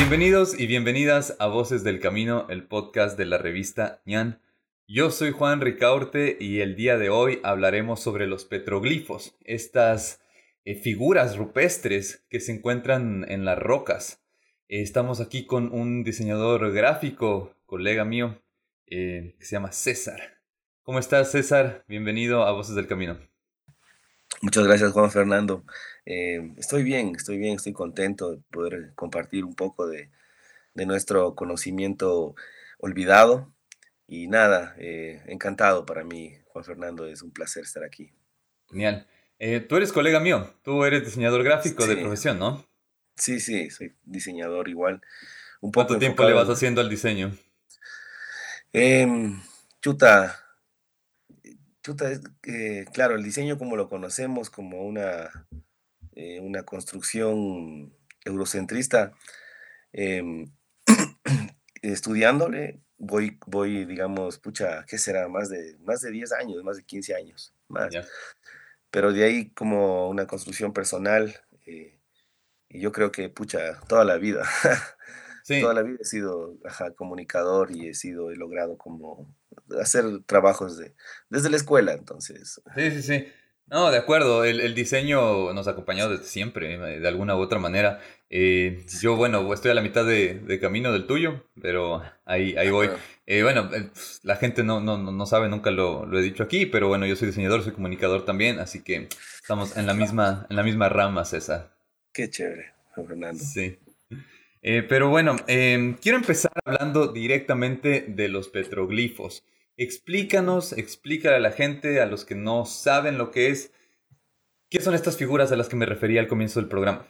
Bienvenidos y bienvenidas a Voces del Camino, el podcast de la revista ñan. Yo soy Juan Ricaurte y el día de hoy hablaremos sobre los petroglifos, estas eh, figuras rupestres que se encuentran en las rocas. Eh, estamos aquí con un diseñador gráfico, colega mío, eh, que se llama César. ¿Cómo estás, César? Bienvenido a Voces del Camino. Muchas gracias, Juan Fernando. Estoy bien, estoy bien, estoy contento de poder compartir un poco de, de nuestro conocimiento olvidado. Y nada, encantado para mí, Juan Fernando, es un placer estar aquí. Genial. Eh, tú eres colega mío, tú eres diseñador gráfico de profesión, ¿no? Sí, sí, soy diseñador igual. Un poco ¿Cuánto tiempo le vas haciendo al diseño? Em, chuta, chuta, eh, claro, el diseño como lo conocemos, como una, eh, una construcción eurocentrista, em, estudiándole, voy, voy, digamos, pucha, ¿qué será? Más de, más de 10 años, más de 15 años, más pero de ahí como una construcción personal, eh, y yo creo que, pucha, toda la vida, toda la vida he sido comunicador y he sido, he logrado como hacer trabajos de, desde la escuela, entonces. Sí, sí, sí. No, de acuerdo, el, diseño nos ha acompañado desde siempre, de alguna u otra manera. Eh, yo, bueno, estoy a la mitad de, camino del tuyo, pero ahí, ahí voy. Eh, bueno, eh, la gente no, no, no sabe, nunca lo, lo, he dicho aquí, pero bueno, yo soy diseñador, soy comunicador también, así que estamos en la misma, en la misma rama, César. Qué chévere, Fernando. Sí. pero bueno, quiero empezar hablando directamente de los petroglifos. Explícanos, explícale a la gente, a los que no saben lo que es, ¿qué son estas figuras a las que me refería al comienzo del programa?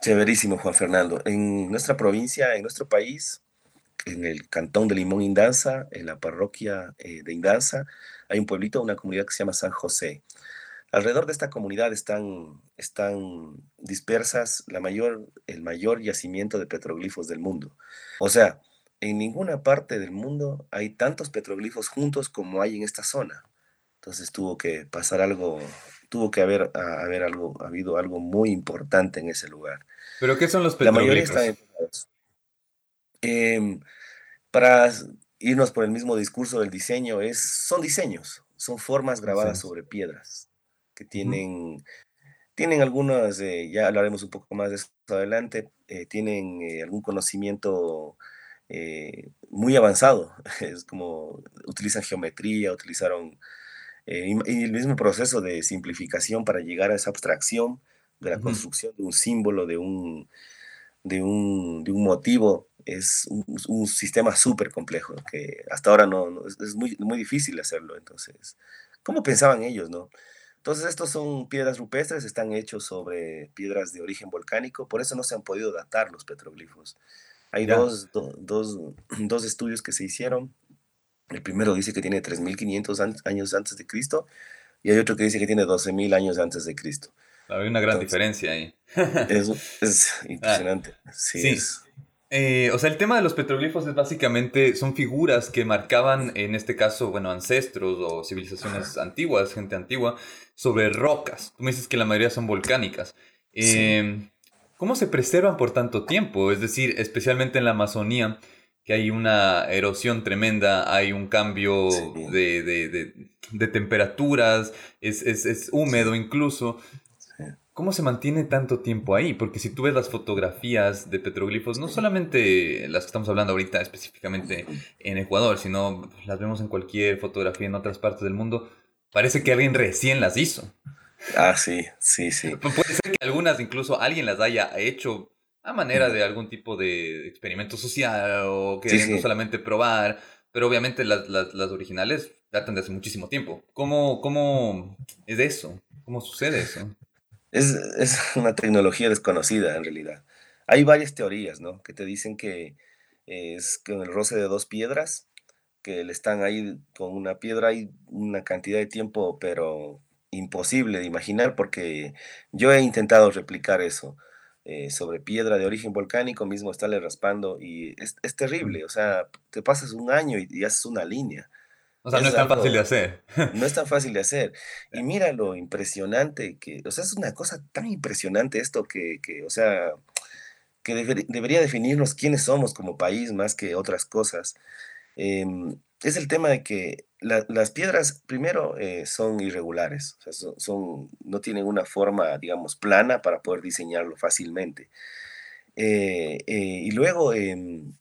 Chéverísimo, Juan Fernando. En nuestra provincia, en nuestro país, en el cantón de Limón Indanza, en la parroquia eh, de Indanza, hay un pueblito, una comunidad que se llama San José. Alrededor de esta comunidad están, están dispersas la mayor, el mayor yacimiento de petroglifos del mundo. O sea, en ninguna parte del mundo hay tantos petroglifos juntos como hay en esta zona. Entonces tuvo que pasar algo, tuvo que haber, haber algo, habido algo muy importante en ese lugar. ¿Pero qué son los petroglifos? La mayoría están em, para irnos por el mismo discurso del diseño, es, son diseños, son formas grabadas sobre piedras que tienen, tienen algunas, eh, ya hablaremos un poco más de eso adelante, eh, tienen eh, algún conocimiento eh, muy avanzado. Es como utilizan geometría, utilizaron eh, y, el mismo proceso de simplificación para llegar a esa abstracción de la construcción de un símbolo, de un, de un, de un motivo. Es un, sistema súper complejo que hasta ahora no, es, muy, muy difícil hacerlo. Entonces, ¿cómo pensaban ellos, no? Entonces, estos son piedras rupestres, están hechos sobre piedras de origen volcánico, por eso no se han podido datar los petroglifos. Hay dos, dos, estudios que se hicieron. El primero dice que tiene 3.500 años antes de Cristo y hay otro que dice que tiene 12.000 años antes de Cristo. Hay una gran diferencia ahí. es, es, ah, impresionante. sí. Eh, o sea, el tema de los petroglifos es básicamente, son figuras que marcaban, en este caso, bueno, ancestros o civilizaciones antiguas, gente antigua, sobre rocas. Tú me dices que la mayoría son volcánicas. Eh, ¿Cómo se preservan por tanto tiempo? Es decir, especialmente en la Amazonía, que hay una erosión tremenda, hay un cambio de, temperaturas, es, húmedo incluso. ¿Cómo se mantiene tanto tiempo ahí? Porque si tú ves las fotografías de petroglifos, no solamente las que estamos hablando ahorita específicamente en Ecuador, sino las vemos en cualquier fotografía en otras partes del mundo, parece que alguien recién las hizo. Ah, sí, sí, sí. Puede ser que algunas incluso alguien las haya hecho a manera de algún tipo de experimento social o que no solamente probar, pero obviamente las, las, originales datan de hace muchísimo tiempo. ¿Cómo, ¿Cómo es eso? ¿Cómo sucede eso? Es, es una tecnología desconocida en realidad. Hay varias teorías, ¿no? Que te dicen que es con el roce de dos piedras, que le están ahí con una piedra hay una cantidad de tiempo, pero imposible de imaginar porque yo he intentado replicar eso eh, sobre piedra de origen volcánico, mismo estarle raspando y es, terrible, o sea, te pasas un año y, haces una línea. O sea, no es tan fácil de hacer. No es tan fácil de hacer. Y mira lo impresionante que, o sea, es una cosa tan impresionante esto que, que o sea, que debería definirnos quiénes somos como país más que otras cosas, em, es el tema de que las piedras, primero, eh, son irregulares, son, no tienen una forma, digamos, plana para poder diseñarlo fácilmente. Eh, eh, y luego, em,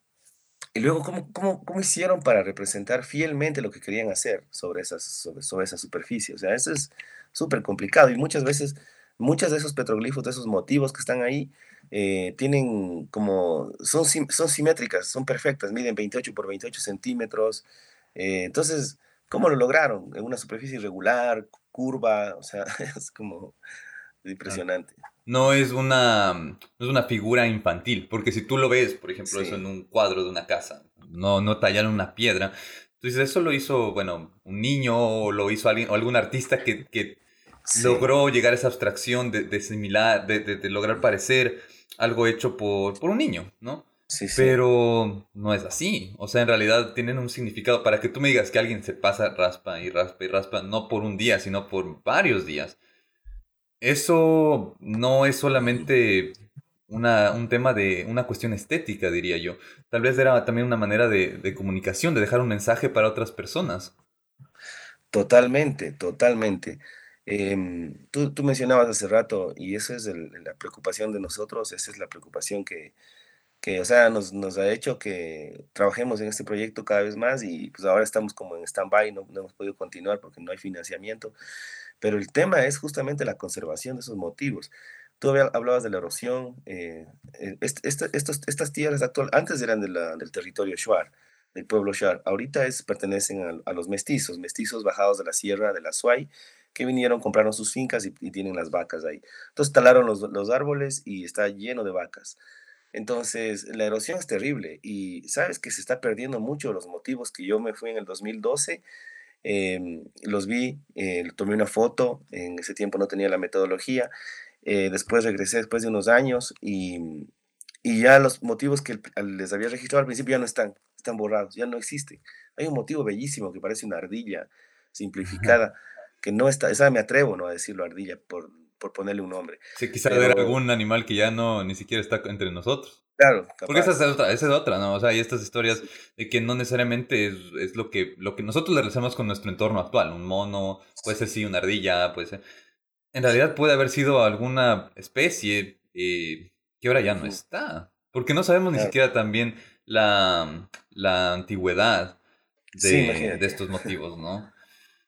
y luego ¿cómo, cómo, cómo, hicieron para representar fielmente lo que querían hacer sobre, esas, sobre, sobre esa superficie? O sea, eso es súper complicado y muchas veces, muchos de esos petroglifos, de esos motivos que están ahí, eh, tienen como, son, son simétricas, son perfectas, miden 28 por 28 centímetros. Eh, entonces, ¿cómo lo lograron? En una superficie irregular, curva, o sea, es como impresionante. No es una, no es una figura infantil, porque si tú lo ves, por ejemplo, eso en un cuadro de una casa, no, no tallar una piedra, entonces eso lo hizo, bueno, un niño o lo hizo alguien, o algún artista que, que logró llegar a esa abstracción de, de similar, de, de, lograr parecer algo hecho por, por un niño, ¿no? Sí, sí. Pero no es así. O sea, en realidad tienen un significado para que tú me digas que alguien se pasa raspa y raspa y raspa, no por un día, sino por varios días. Eso no es solamente una, un tema de una cuestión estética, diría yo. Tal vez era también una manera de, de comunicación, de dejar un mensaje para otras personas. Totalmente, totalmente. Em, tú, tú, mencionabas hace rato, y esa es la preocupación de nosotros, esa es la preocupación que, que o sea, nos, nos, ha hecho que trabajemos en este proyecto cada vez más y pues ahora estamos como en stand-by, no, no, hemos podido continuar porque no hay financiamiento, pero el tema es justamente la conservación de esos motivos. Tú hablabas de la erosión, eh, eh estos, estas tierras actuales, antes eran de la, del territorio Shuar, del pueblo Shuar, ahorita es, pertenecen a, a, los mestizos, mestizos bajados de la sierra de la Suay, que vinieron, compraron sus fincas y, tienen las vacas ahí. Entonces talaron los, los, árboles y está lleno de vacas. Entonces la erosión es terrible y sabes que se está perdiendo mucho los motivos que yo me fui en el 2012. Em, los vi, eh, tomé una foto, en ese tiempo no tenía la metodología, eh, después regresé después de unos años y, y ya los motivos que les había registrado al principio ya no están, están borrados, ya no existen. Hay un motivo bellísimo que parece una ardilla simplificada que no está, esa me atrevo ¿no? a decirlo ardilla por, por ponerle un nombre. Sí, quizá Pero, algún animal que ya no ni siquiera está entre nosotros. Claro, Porque esa es otra, esa es otra, ¿no? O sea, hay estas historias de que no necesariamente es, es, lo, que, lo que nosotros le relacionamos con nuestro entorno actual. Un mono, puede ser sí, una ardilla, puede ser. En realidad puede haber sido alguna especie eh, que ahora ya no está. Porque no sabemos ni siquiera también la, la antigüedad de, sí, de estos motivos, ¿no?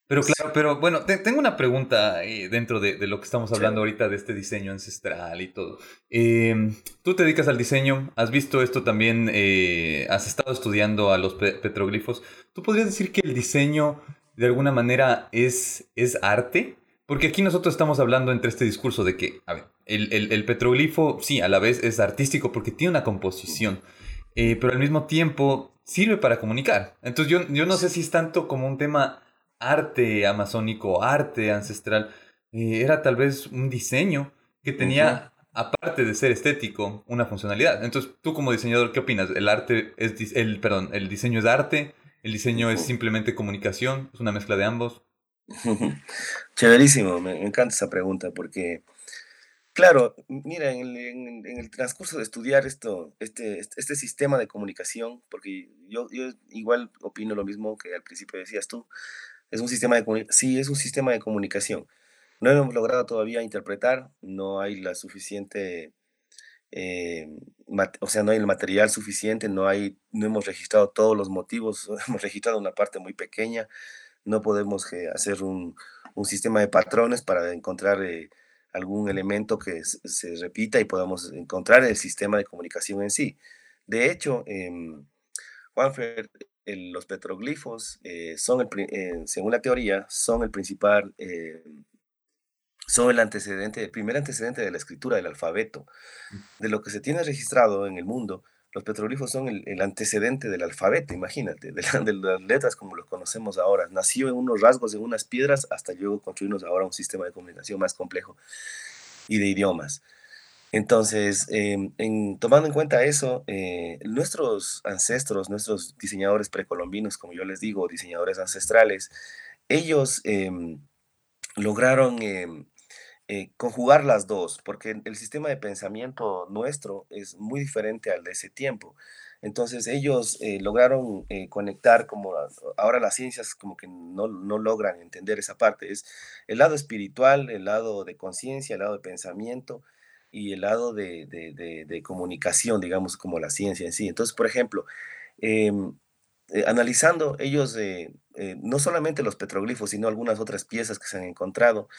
Pero claro, pero bueno, te, tengo una pregunta eh, dentro de, de, lo que estamos hablando ahorita de este diseño ancestral y todo. Eh, Tú te dedicas al diseño, has visto esto también, eh, has estado estudiando a los pe petroglifos. ¿Tú podrías decir que el diseño de alguna manera es, es arte? Porque aquí nosotros estamos hablando entre este discurso de que, a ver, el, el, el petroglifo sí, a la vez es artístico porque tiene una composición, eh, pero al mismo tiempo sirve para comunicar. Entonces yo, yo no sé si es tanto como un tema arte amazónico, arte ancestral, eh, era tal vez un diseño que tenía, uh -huh. aparte de ser estético, una funcionalidad. Entonces, tú como diseñador, ¿qué opinas? ¿El arte es, el, perdón, el diseño es arte? ¿El diseño es simplemente comunicación? ¿Es una mezcla de ambos? Chéverísimo, me encanta esa pregunta porque, claro, mira, en el, en, en el transcurso de estudiar esto, este, este, sistema de comunicación, porque yo, yo igual opino lo mismo que al principio decías tú, es un sistema de sí, es un sistema de comunicación. No hemos logrado todavía interpretar, no hay la suficiente, eh, o sea, no hay el material suficiente, no, hay, no hemos registrado todos los motivos, hemos registrado una parte muy pequeña, no podemos eh, hacer un, un, sistema de patrones para encontrar eh, algún elemento que se, se, repita y podamos encontrar el sistema de comunicación en sí. De hecho, eh, Juanfer, el, los petroglifos eh, son, el, eh, según la teoría, son el principal, eh, son el antecedente, el primer antecedente de la escritura del alfabeto. Mm. De lo que se tiene registrado en el mundo, los petroglifos son el, el antecedente del alfabeto, imagínate, de, la, de, las letras como los conocemos ahora. Nació en unos rasgos, en unas piedras, hasta luego construirnos ahora un sistema de comunicación más complejo y de idiomas. Entonces, eh, en, tomando en cuenta eso, eh, nuestros ancestros, nuestros diseñadores precolombinos, como yo les digo, diseñadores ancestrales, ellos eh, lograron eh, conjugar las dos, porque el sistema de pensamiento nuestro es muy diferente al de ese tiempo. Entonces ellos eh, lograron conectar como ahora las ciencias como que no, no, logran entender esa parte. Es el lado espiritual, el lado de conciencia, el lado de pensamiento y el lado de, de, de, comunicación, digamos, como la ciencia en sí. Entonces, por ejemplo, em, eh, analizando ellos no solamente los petroglifos, sino algunas otras piezas que se han encontrado,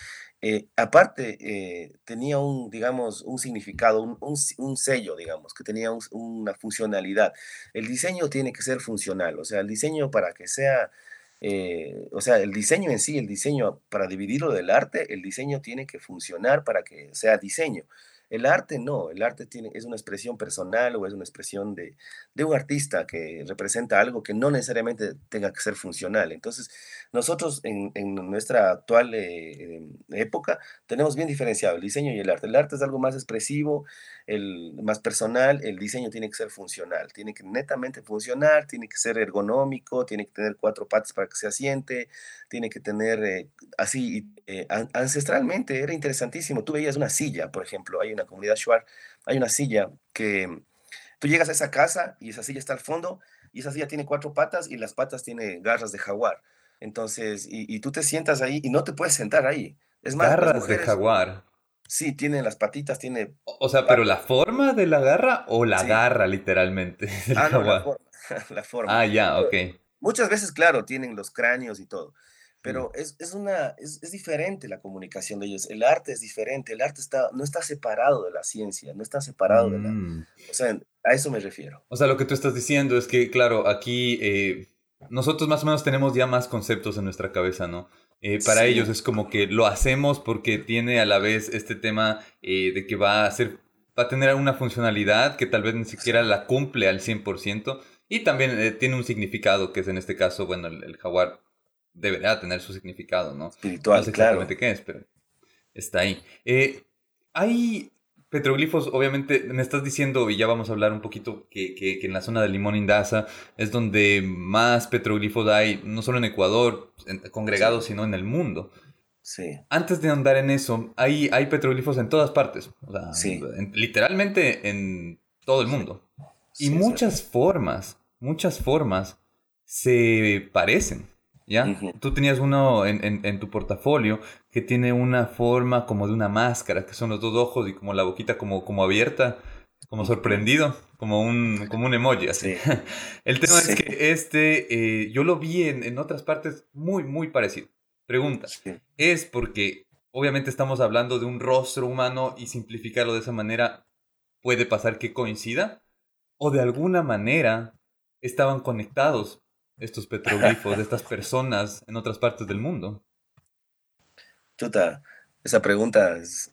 eh, aparte, eh, tenía un, digamos, un significado, un, sello, digamos, que tenía una funcionalidad. El diseño tiene que ser funcional, o sea, el diseño para que sea, eh, o sea, el diseño en sí, el diseño para dividirlo del arte, el diseño tiene que funcionar para que sea diseño. El arte no, el arte tiene, es una expresión personal o es una expresión de, un artista que representa algo que no necesariamente tenga que ser funcional. Entonces, nosotros en, nuestra actual eh, em, época tenemos bien diferenciado el diseño y el arte. El arte es algo más expresivo, el, más personal, el diseño tiene que ser funcional, tiene que netamente funcionar, tiene que ser ergonómico, tiene que tener cuatro patas para que se asiente, tiene que tener eh, así, eh, ancestralmente era interesantísimo. Tú veías una silla, por ejemplo, hay una comunidad Shuar, hay una silla que tú llegas a esa casa y esa silla está al fondo y esa silla tiene cuatro patas y las patas tiene garras de jaguar. Entonces, y, tú te sientas ahí y no te puedes sentar ahí. Es más, garras de jaguar. Sí, tiene las patitas, tiene... O sea, pero la forma de la garra o la garra literalmente ah, No, la, forma, la forma. Ah, ya, ok. Muchas veces, claro, tienen los cráneos y todo. Pero es, es una, es, es, diferente la comunicación de ellos. El arte es diferente. El arte está, no está separado de la ciencia, no está separado de la... Mm. O sea, a eso me refiero. O sea, lo que tú estás diciendo es que, claro, aquí eh, nosotros más o menos tenemos ya más conceptos en nuestra cabeza, ¿no? Eh, para ellos es como que lo hacemos porque tiene a la vez este tema eh, de que va a ser, va a tener una funcionalidad que tal vez ni siquiera la cumple al 100% y también tiene un significado que es en este caso, bueno, el jaguar debería tener su significado, ¿no? Espiritual, no sé exactamente qué es, pero está ahí. Eh, hay petroglifos, obviamente, me estás diciendo, y ya vamos a hablar un poquito, que, que, en la zona de Limón Indaza es donde más petroglifos hay, no solo en Ecuador, congregados, sino en el mundo. Sí. Antes de andar en eso, hay, hay petroglifos en todas partes. sí. literalmente en todo el mundo. y muchas formas, muchas formas se parecen. ¿Ya? Tú tenías uno en, tu portafolio que tiene una forma como de una máscara, que son los dos ojos y como la boquita como, como abierta, como sorprendido, como un, como un emoji así. El tema es que este, eh, yo lo vi en, otras partes muy, muy parecido. Pregunta, ¿es porque obviamente estamos hablando de un rostro humano y simplificarlo de esa manera puede pasar que coincida? ¿O de alguna manera estaban conectados estos petroglifos de estas personas en otras partes del mundo? Chuta, esa pregunta es,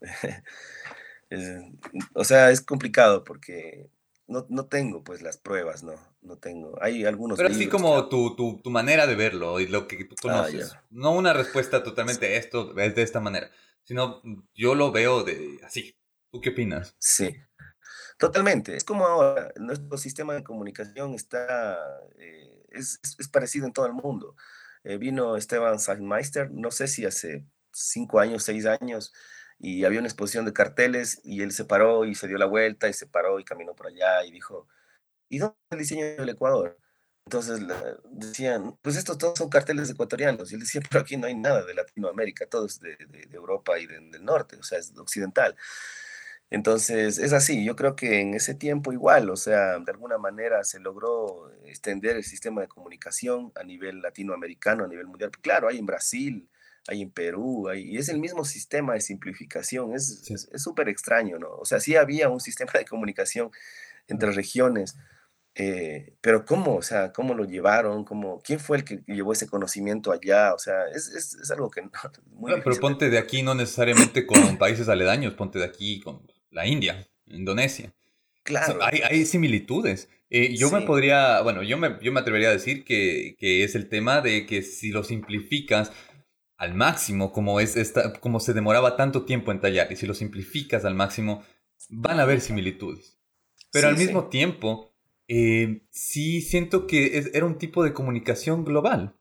o sea, es complicado porque no, tengo pues las pruebas, no, no tengo. Hay algunos. Pero así como tu, tu, manera de verlo y lo que tú ah, conoces. no una respuesta totalmente esto es de esta manera, sino yo lo veo de así. ¿Tú qué opinas? Sí, totalmente. Es como ahora, nuestro sistema de comunicación está eh, es, parecido en todo el mundo. Eh, vino Esteban Sagmeister, no sé si hace cinco años, seis años, y había una exposición de carteles y él se paró y se dio la vuelta y se paró y caminó por allá y dijo, ¿y dónde está el diseño del Ecuador? Entonces decían, pues estos todos son carteles ecuatorianos. Y él decía, pero aquí no hay nada de Latinoamérica, todo es de, Europa y del norte, o sea, es occidental. Entonces, es así, yo creo que en ese tiempo igual, o sea, de alguna manera se logró extender el sistema de comunicación a nivel latinoamericano, a nivel mundial. Claro, hay en Brasil, hay en Perú, hay, y es el mismo sistema de simplificación, es súper extraño, ¿no? O sea, sí había un sistema de comunicación entre regiones, eh, pero ¿cómo? O sea, ¿cómo lo llevaron? ¿Cómo, ¿Quién fue el que llevó ese conocimiento allá? O sea, es, es, es algo que no... Muy pero ponte de aquí no necesariamente con países aledaños, ponte de aquí con la India, Indonesia. Claro. hay, similitudes. Eh, yo me podría, bueno, yo me, yo me atrevería a decir que, es el tema de que si lo simplificas al máximo, como, es esta, como se demoraba tanto tiempo en tallar, y si lo simplificas al máximo, van a haber similitudes. Pero al mismo tiempo, eh, sí siento que era un tipo de comunicación global.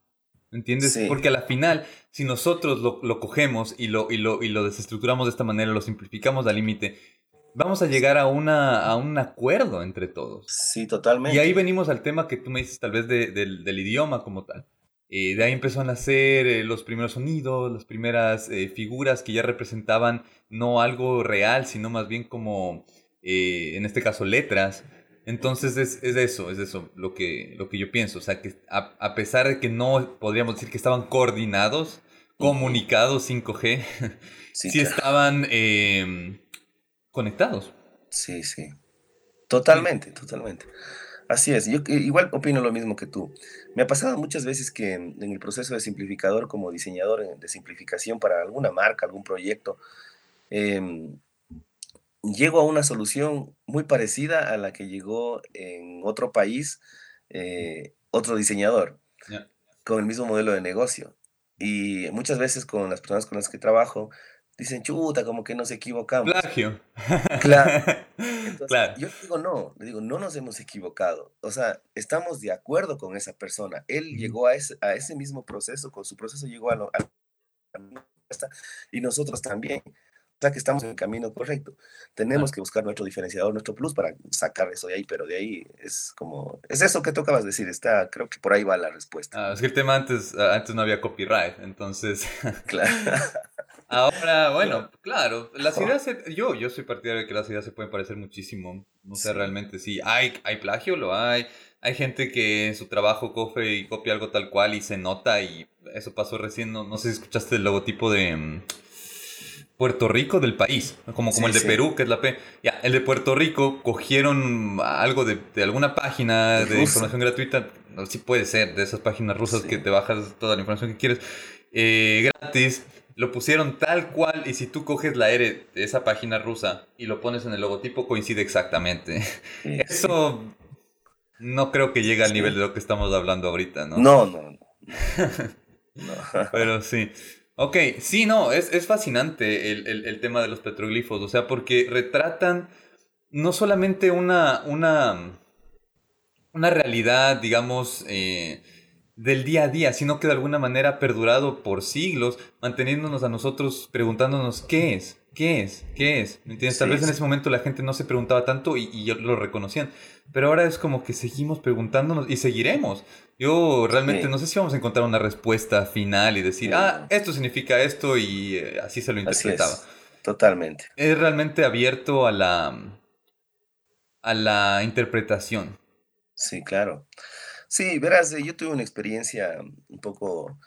¿Entiendes? Porque a la final, si nosotros lo, lo cogemos y lo, y, lo, y lo desestructuramos de esta manera, lo simplificamos al límite, vamos a llegar a, una, a un acuerdo entre todos. Sí, totalmente. Y ahí venimos al tema que tú me dices tal vez de, del idioma como tal. Eh, de ahí empezó a nacer eh, los primeros sonidos, las primeras eh, figuras que ya representaban no algo real, sino más bien como, en este caso, letras. Entonces es, es, eso, es eso lo que, lo que yo pienso. O sea, que a, pesar de que no podríamos decir que estaban coordinados, comunicados 5G, sí, estaban em, conectados. Sí, sí. Totalmente, totalmente. Así es, yo igual opino lo mismo que tú. Me ha pasado muchas veces que en, el proceso de simplificador, como diseñador eh, de simplificación para alguna marca, algún proyecto, em, llego a una solución muy parecida a la que llegó en otro país eh, otro diseñador, con el mismo modelo de negocio. Y muchas veces con las personas con las que trabajo, dicen, chuta, como que nos equivocamos. Plagio. Claro. Entonces, Yo digo, no, le digo, no nos hemos equivocado. O sea, estamos de acuerdo con esa persona. Él llegó a ese, a ese mismo proceso, con su proceso llegó a, lo, a, y nosotros también. O sea que estamos en el camino correcto. Tenemos que buscar nuestro diferenciador, nuestro plus para sacar eso de ahí, pero de ahí es como, es eso que tocabas decir, está, creo que por ahí va la respuesta. Ah, es que el tema antes, antes no había copyright, entonces... Claro. Ahora, bueno, claro, las ideas, yo, yo soy partidario de que las ideas se pueden parecer muchísimo. No sé, realmente sí. Hay, hay plagio, lo hay. Hay gente que en su trabajo coge y copia algo tal cual y se nota y eso pasó recién. No, sé si escuchaste el logotipo de mm, Puerto Rico del país, como, como el de Perú, que es la P. Ya, el de Puerto Rico cogieron algo de, alguna página de información gratuita. Sí puede ser, de esas páginas rusas que te bajas toda la información que quieres eh, gratis lo pusieron tal cual y si tú coges la R de esa página rusa y lo pones en el logotipo coincide exactamente. Eso no creo que llegue al nivel de lo que estamos hablando ahorita, ¿no? No, no. no. Pero sí. Ok, sí, no, es, es fascinante el, tema de los petroglifos, o sea, porque retratan no solamente una, una, una realidad, digamos, eh, del día a día, sino que de alguna manera ha perdurado por siglos, manteniéndonos a nosotros preguntándonos qué es, qué es, qué es. ¿Me entiendes? Tal vez en ese momento la gente no se preguntaba tanto y, y, lo reconocían, pero ahora es como que seguimos preguntándonos y seguiremos. Yo realmente no sé si vamos a encontrar una respuesta final y decir, ah, esto significa esto y eh, así se lo interpretaba. Totalmente. Es realmente abierto a la, a la interpretación. Sí, claro. Sí, verás, eh, yo tuve una experiencia un poco...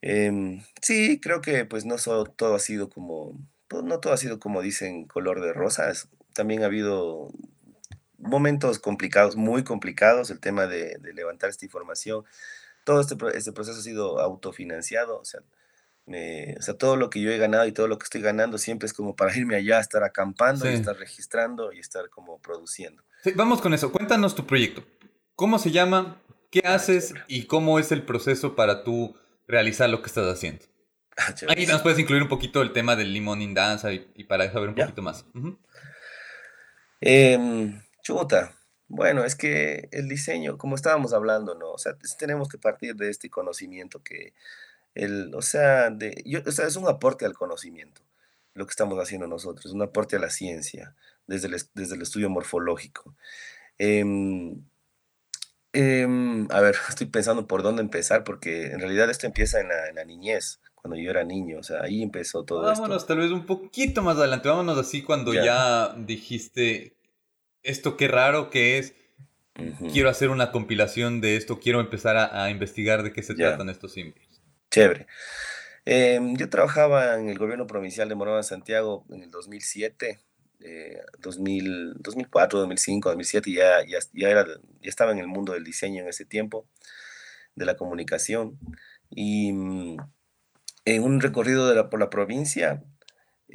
Em, sí, creo que pues no todo ha sido como, pues, no todo ha sido como dicen color de rosas. También ha habido momentos complicados, muy complicados, el tema de, levantar esta información. Todo este, este, proceso ha sido autofinanciado, o sea, o sea, todo lo que yo he ganado y todo lo que estoy ganando siempre es como para irme allá, estar acampando y estar registrando y estar como produciendo. vamos con eso, cuéntanos tu proyecto. ¿Cómo se llama? ¿Qué ah, haces? ¿Y cómo es el proceso para tú realizar lo que estás haciendo? Ah, Ahí nos puedes incluir un poquito el tema del limón in danza y, para saber un poquito más. Em, chuta. Bueno, es que el diseño, como estábamos hablando, ¿no? O sea, tenemos que partir de este conocimiento que, el, o sea, de, o sea, es un aporte al conocimiento, lo que estamos haciendo nosotros, un aporte a la ciencia, desde el, desde el estudio morfológico. Eh, Em, a ver, estoy pensando por dónde empezar, porque en realidad esto empieza en la, niñez, cuando yo era niño, o sea, ahí empezó todo Vámonos tal vez un poquito más adelante, vámonos así cuando ya dijiste, esto qué raro que es, quiero hacer una compilación de esto, quiero empezar a, investigar de qué se tratan estos símbolos. Chévere. Em, yo trabajaba en el gobierno provincial de Morona, Santiago, en el 2007, 2000, 2004, 2005, 2007, ya, ya, ya, era, ya estaba en el mundo del diseño en ese tiempo, de la comunicación. Y mm, en un recorrido de la, por la provincia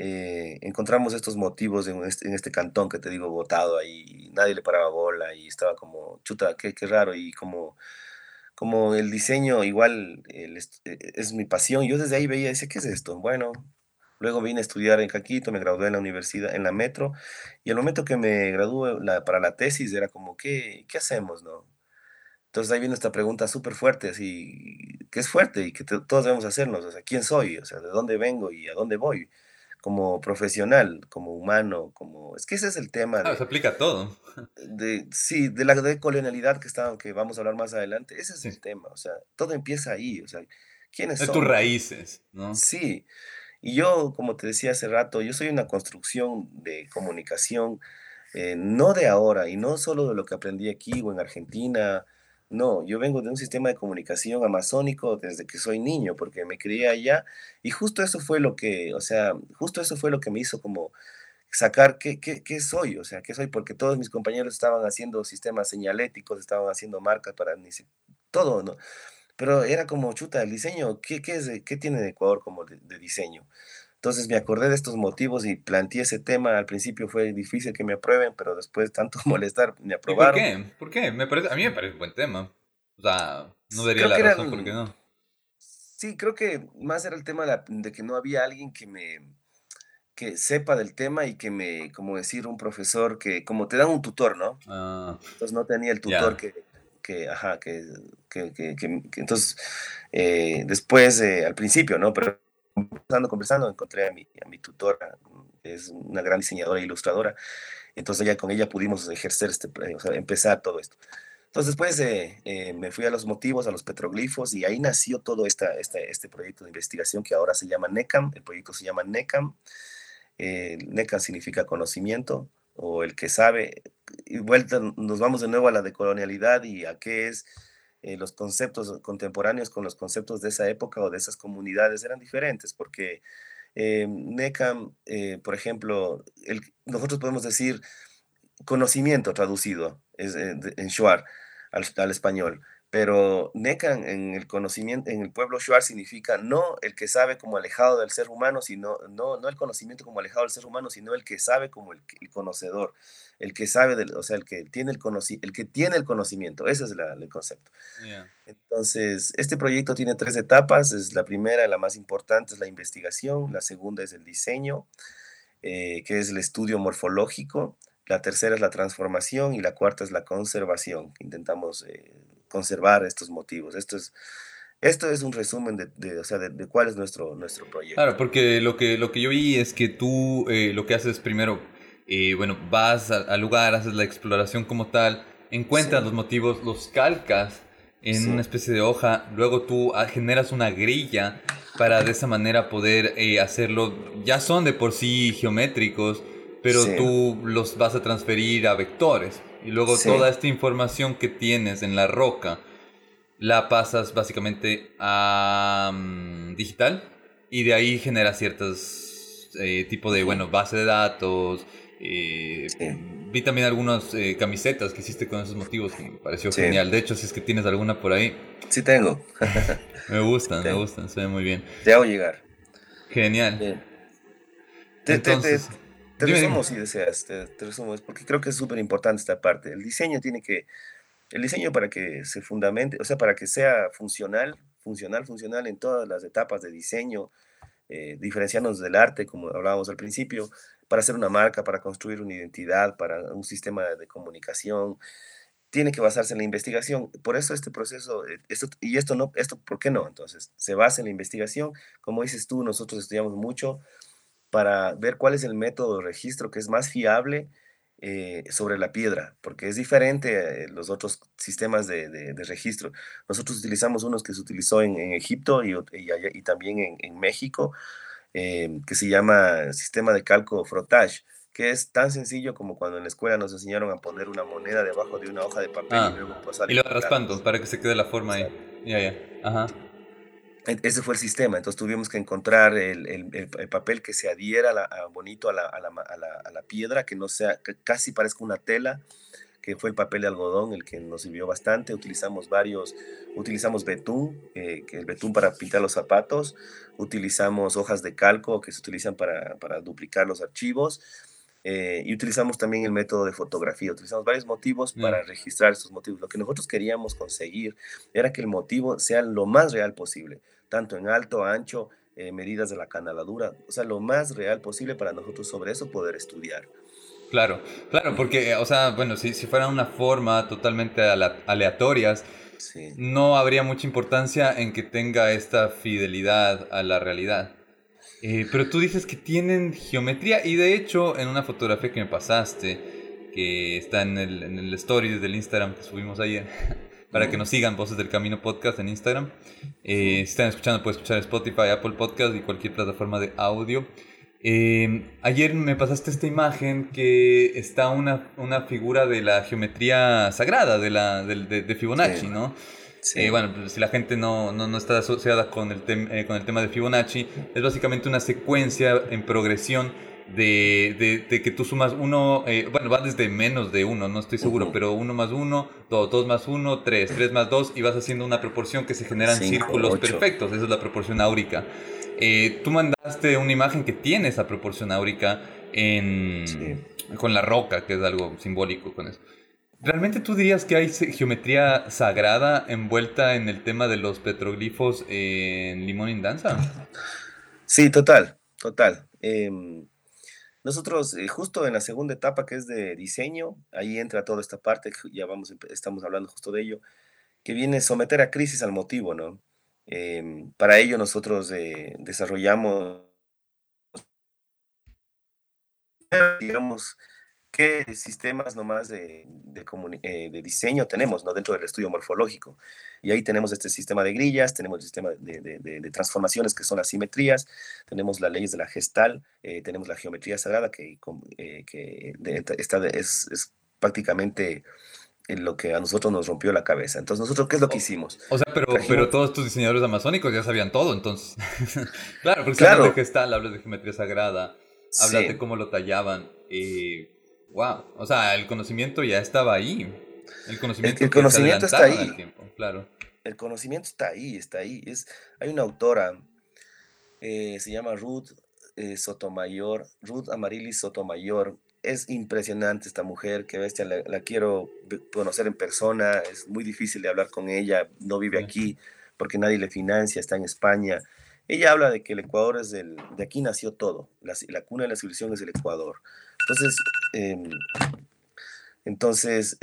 eh, encontramos estos motivos en este, en este, cantón que te digo, botado ahí, nadie le paraba bola y estaba como, chuta, qué, qué raro, y como, como el diseño igual es, es, mi pasión, yo desde ahí veía, decía, ¿qué es esto? Bueno, Luego vine a estudiar en Caquito, me gradué en la universidad, en la Metro, y el momento que me gradué para la tesis era como, ¿qué, qué hacemos, no? Entonces ahí viene esta pregunta súper fuerte, así, que es fuerte y que todos debemos hacernos, o sea, ¿quién soy? O sea, ¿de dónde vengo y a dónde voy? Como profesional, como humano, como... Es que ese es el tema. Ah, se aplica a todo. De, sí, de la decolonialidad que, está, que vamos a hablar más adelante, ese es el tema, o sea, todo empieza ahí, o sea, ¿quiénes son? De tus raíces, ¿no? Sí, y yo, como te decía hace rato, yo soy una construcción de comunicación, eh, no de ahora, y no solo de lo que aprendí aquí o en Argentina, no, yo vengo de un sistema de comunicación amazónico desde que soy niño, porque me crié allá y justo eso fue lo que, o sea, justo eso fue lo que me hizo como sacar qué, qué, qué soy, o sea, qué soy, porque todos mis compañeros estaban haciendo sistemas señaléticos, estaban haciendo marcas para todo, ¿no? Pero era como, chuta, el diseño, ¿qué, qué, es, qué tiene de Ecuador como de, de diseño? Entonces me acordé de estos motivos y planteé ese tema. Al principio fue difícil que me aprueben, pero después tanto molestar me aprobaron. ¿Por qué? ¿Por qué? Me parece, a mí me parece un buen tema. O sea, no vería la razón por qué no. Sí, creo que más era el tema de, que no había alguien que me que sepa del tema y que me, como decir, un profesor que, como te dan un tutor, ¿no? Ah, entonces no tenía el tutor que, que, ajá, que, que, que, entonces, eh, después, eh, al principio, ¿no? Pero conversando, conversando, encontré a mi, a mi tutora, es una gran diseñadora e ilustradora, entonces ya con ella pudimos ejercer, este, eh, o sea, empezar todo esto. Entonces después eh, eh, me fui a los motivos, a los petroglifos, y ahí nació todo esta, este proyecto de investigación que ahora se llama NECAM, el proyecto se llama NECAM, NECAM significa conocimiento, o el que sabe, y vuelta nos vamos de nuevo a la decolonialidad y a qué es eh, los conceptos contemporáneos con los conceptos de esa época o de esas comunidades eran diferentes, porque eh, NECAM, eh, por ejemplo, nosotros podemos decir conocimiento traducido es, en Shuar al, español, pero Necan en el conocimiento, en el pueblo Shuar significa no el que sabe como alejado del ser humano, sino no, no el conocimiento como alejado del ser humano, sino el que sabe como el, conocedor, el que sabe, del, o sea, el que tiene el, el, que tiene el conocimiento, ese es el concepto. Entonces, este proyecto tiene tres etapas, es la primera, la más importante es la investigación, la segunda es el diseño, eh, que es el estudio morfológico, la tercera es la transformación y la cuarta es la conservación. Intentamos eh, conservar estos motivos. Esto es, esto es un resumen de, de, o sea, de, cuál es nuestro, nuestro proyecto. Claro, porque lo que, lo que yo vi es que tú eh, lo que haces primero, eh, bueno, vas al lugar, haces la exploración como tal, encuentras los motivos, los calcas en una especie de hoja, luego tú ah, generas una grilla para de esa manera poder eh, hacerlo, ya son de por sí geométricos, pero tú los vas a transferir a vectores. Y luego toda esta información que tienes en la roca la pasas básicamente a mm, digital y de ahí genera ciertos eh, tipo de, bueno, base de datos. Eh, vi también algunas eh, camisetas que hiciste con esos motivos que me pareció genial. De hecho, si es que tienes alguna por ahí. Sí tengo. me gustan, me gustan, se ve muy bien. Te hago llegar. Genial. Entonces, te resumo si deseas, te, resumo, porque creo que es súper importante esta parte. El diseño tiene que, el diseño para que se fundamente, o sea, para que sea funcional, funcional, funcional en todas las etapas de diseño, eh, diferenciarnos del arte, como hablábamos al principio, para hacer una marca, para construir una identidad, para un sistema de comunicación, tiene que basarse en la investigación. Por eso este proceso, eh, esto, y esto no, esto, ¿por qué no? Entonces, se basa en la investigación. Como dices tú, nosotros estudiamos mucho para ver cuál es el método de registro que es más fiable eh, sobre la piedra, porque es diferente a los otros sistemas de, registro. Nosotros utilizamos unos que se utilizó en, Egipto y, y, también en, México, eh, que se llama sistema de calco frotage, que es tan sencillo como cuando en la escuela nos enseñaron a poner una moneda debajo de una hoja de papel y ah, luego pasar. Y lo raspando para que se quede la forma ahí. Ya, ya. Ajá. Ese fue el sistema, entonces tuvimos que encontrar el, el, papel que se adhiera bonito a la, a, la, a la, piedra, que no sea, que casi parezca una tela, que fue el papel de algodón el que nos sirvió bastante. Utilizamos varios, utilizamos betún, eh, que el betún para pintar los zapatos, utilizamos hojas de calco que se utilizan para, para duplicar los archivos. Eh, y utilizamos también el método de fotografía, utilizamos varios motivos para mm. registrar estos motivos. Lo que nosotros queríamos conseguir era que el motivo sea lo más real posible tanto en alto, ancho, eh, medidas de la canaladura, o sea, lo más real posible para nosotros sobre eso poder estudiar. Claro, claro, porque, o sea, bueno, si, si fuera una forma totalmente aleatorias, no habría mucha importancia en que tenga esta fidelidad a la realidad. Eh, pero tú dices que tienen geometría y de hecho en una fotografía que me pasaste, que está en el, en el story del Instagram que subimos ayer, para que nos sigan Voces del Camino Podcast en Instagram. Eh, si están escuchando, pueden escuchar Spotify, Apple Podcast y cualquier plataforma de audio. Eh, ayer me pasaste esta imagen que está una, una figura de la geometría sagrada de, la, de, Fibonacci, ¿no? Sí. Eh, bueno, pues, si la gente no, no, no está asociada con el, con el tema de Fibonacci, es básicamente una secuencia en progresión de, de, que tú sumas uno, eh, bueno, va desde menos de uno, no estoy seguro, pero uno más uno, dos, dos más uno, tres, tres más dos, y vas haciendo una proporción que se generan círculos perfectos, esa es la proporción áurica. Eh, tú mandaste una imagen que tiene esa proporción áurica en, con la roca, que es algo simbólico con eso. ¿Realmente tú dirías que hay geometría sagrada envuelta en el tema de los petroglifos en Limón en Danza? Sí, total, total. Em, nosotros, eh, justo en la segunda etapa que es de diseño, ahí entra toda esta parte, ya vamos, estamos hablando justo de ello, que viene someter a crisis al motivo, ¿no? Em, para ello nosotros eh, desarrollamos, digamos, qué sistemas nomás de, de, eh, de, diseño tenemos ¿no? dentro del estudio morfológico. Y ahí tenemos este sistema de grillas, tenemos el sistema de, de transformaciones que son las simetrías, tenemos las leyes de la gestal, eh, tenemos la geometría sagrada que, eh, que está es, es, prácticamente lo que a nosotros nos rompió la cabeza. Entonces, ¿nosotros qué es lo que hicimos? O sea, pero, pero todos tus diseñadores amazónicos ya sabían todo, entonces. claro, porque claro. hablas de gestal, hablas de geometría sagrada, hablas de cómo lo tallaban. y wow, o sea, el conocimiento ya estaba ahí. El conocimiento, el, conocimiento está ahí. claro. El conocimiento está ahí, está ahí. Es, hay una autora, eh, se llama Ruth eh, Sotomayor, Ruth Amarilis Sotomayor. Es impresionante esta mujer, que bestia, la, quiero conocer en persona, es muy difícil de hablar con ella, no vive aquí porque nadie le financia, está en España. Ella habla de que el Ecuador es del, de aquí nació todo, la, la cuna de la civilización es el Ecuador. Entonces, em, entonces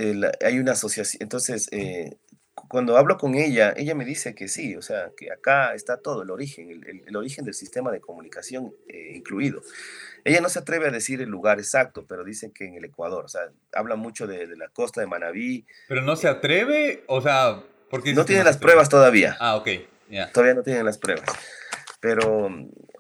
hay una asociación, entonces eh, cuando hablo con ella, ella me dice que sí, o sea, que acá está todo, el origen, el, origen del sistema de comunicación eh, incluido. Ella no se atreve a decir el lugar exacto, pero dicen que en el Ecuador, o sea, habla mucho de, la costa de Manabí. Pero no se atreve, o sea, porque... No tiene las pruebas todavía. Ah, ok, ya. Todavía no tienen las pruebas. Pero,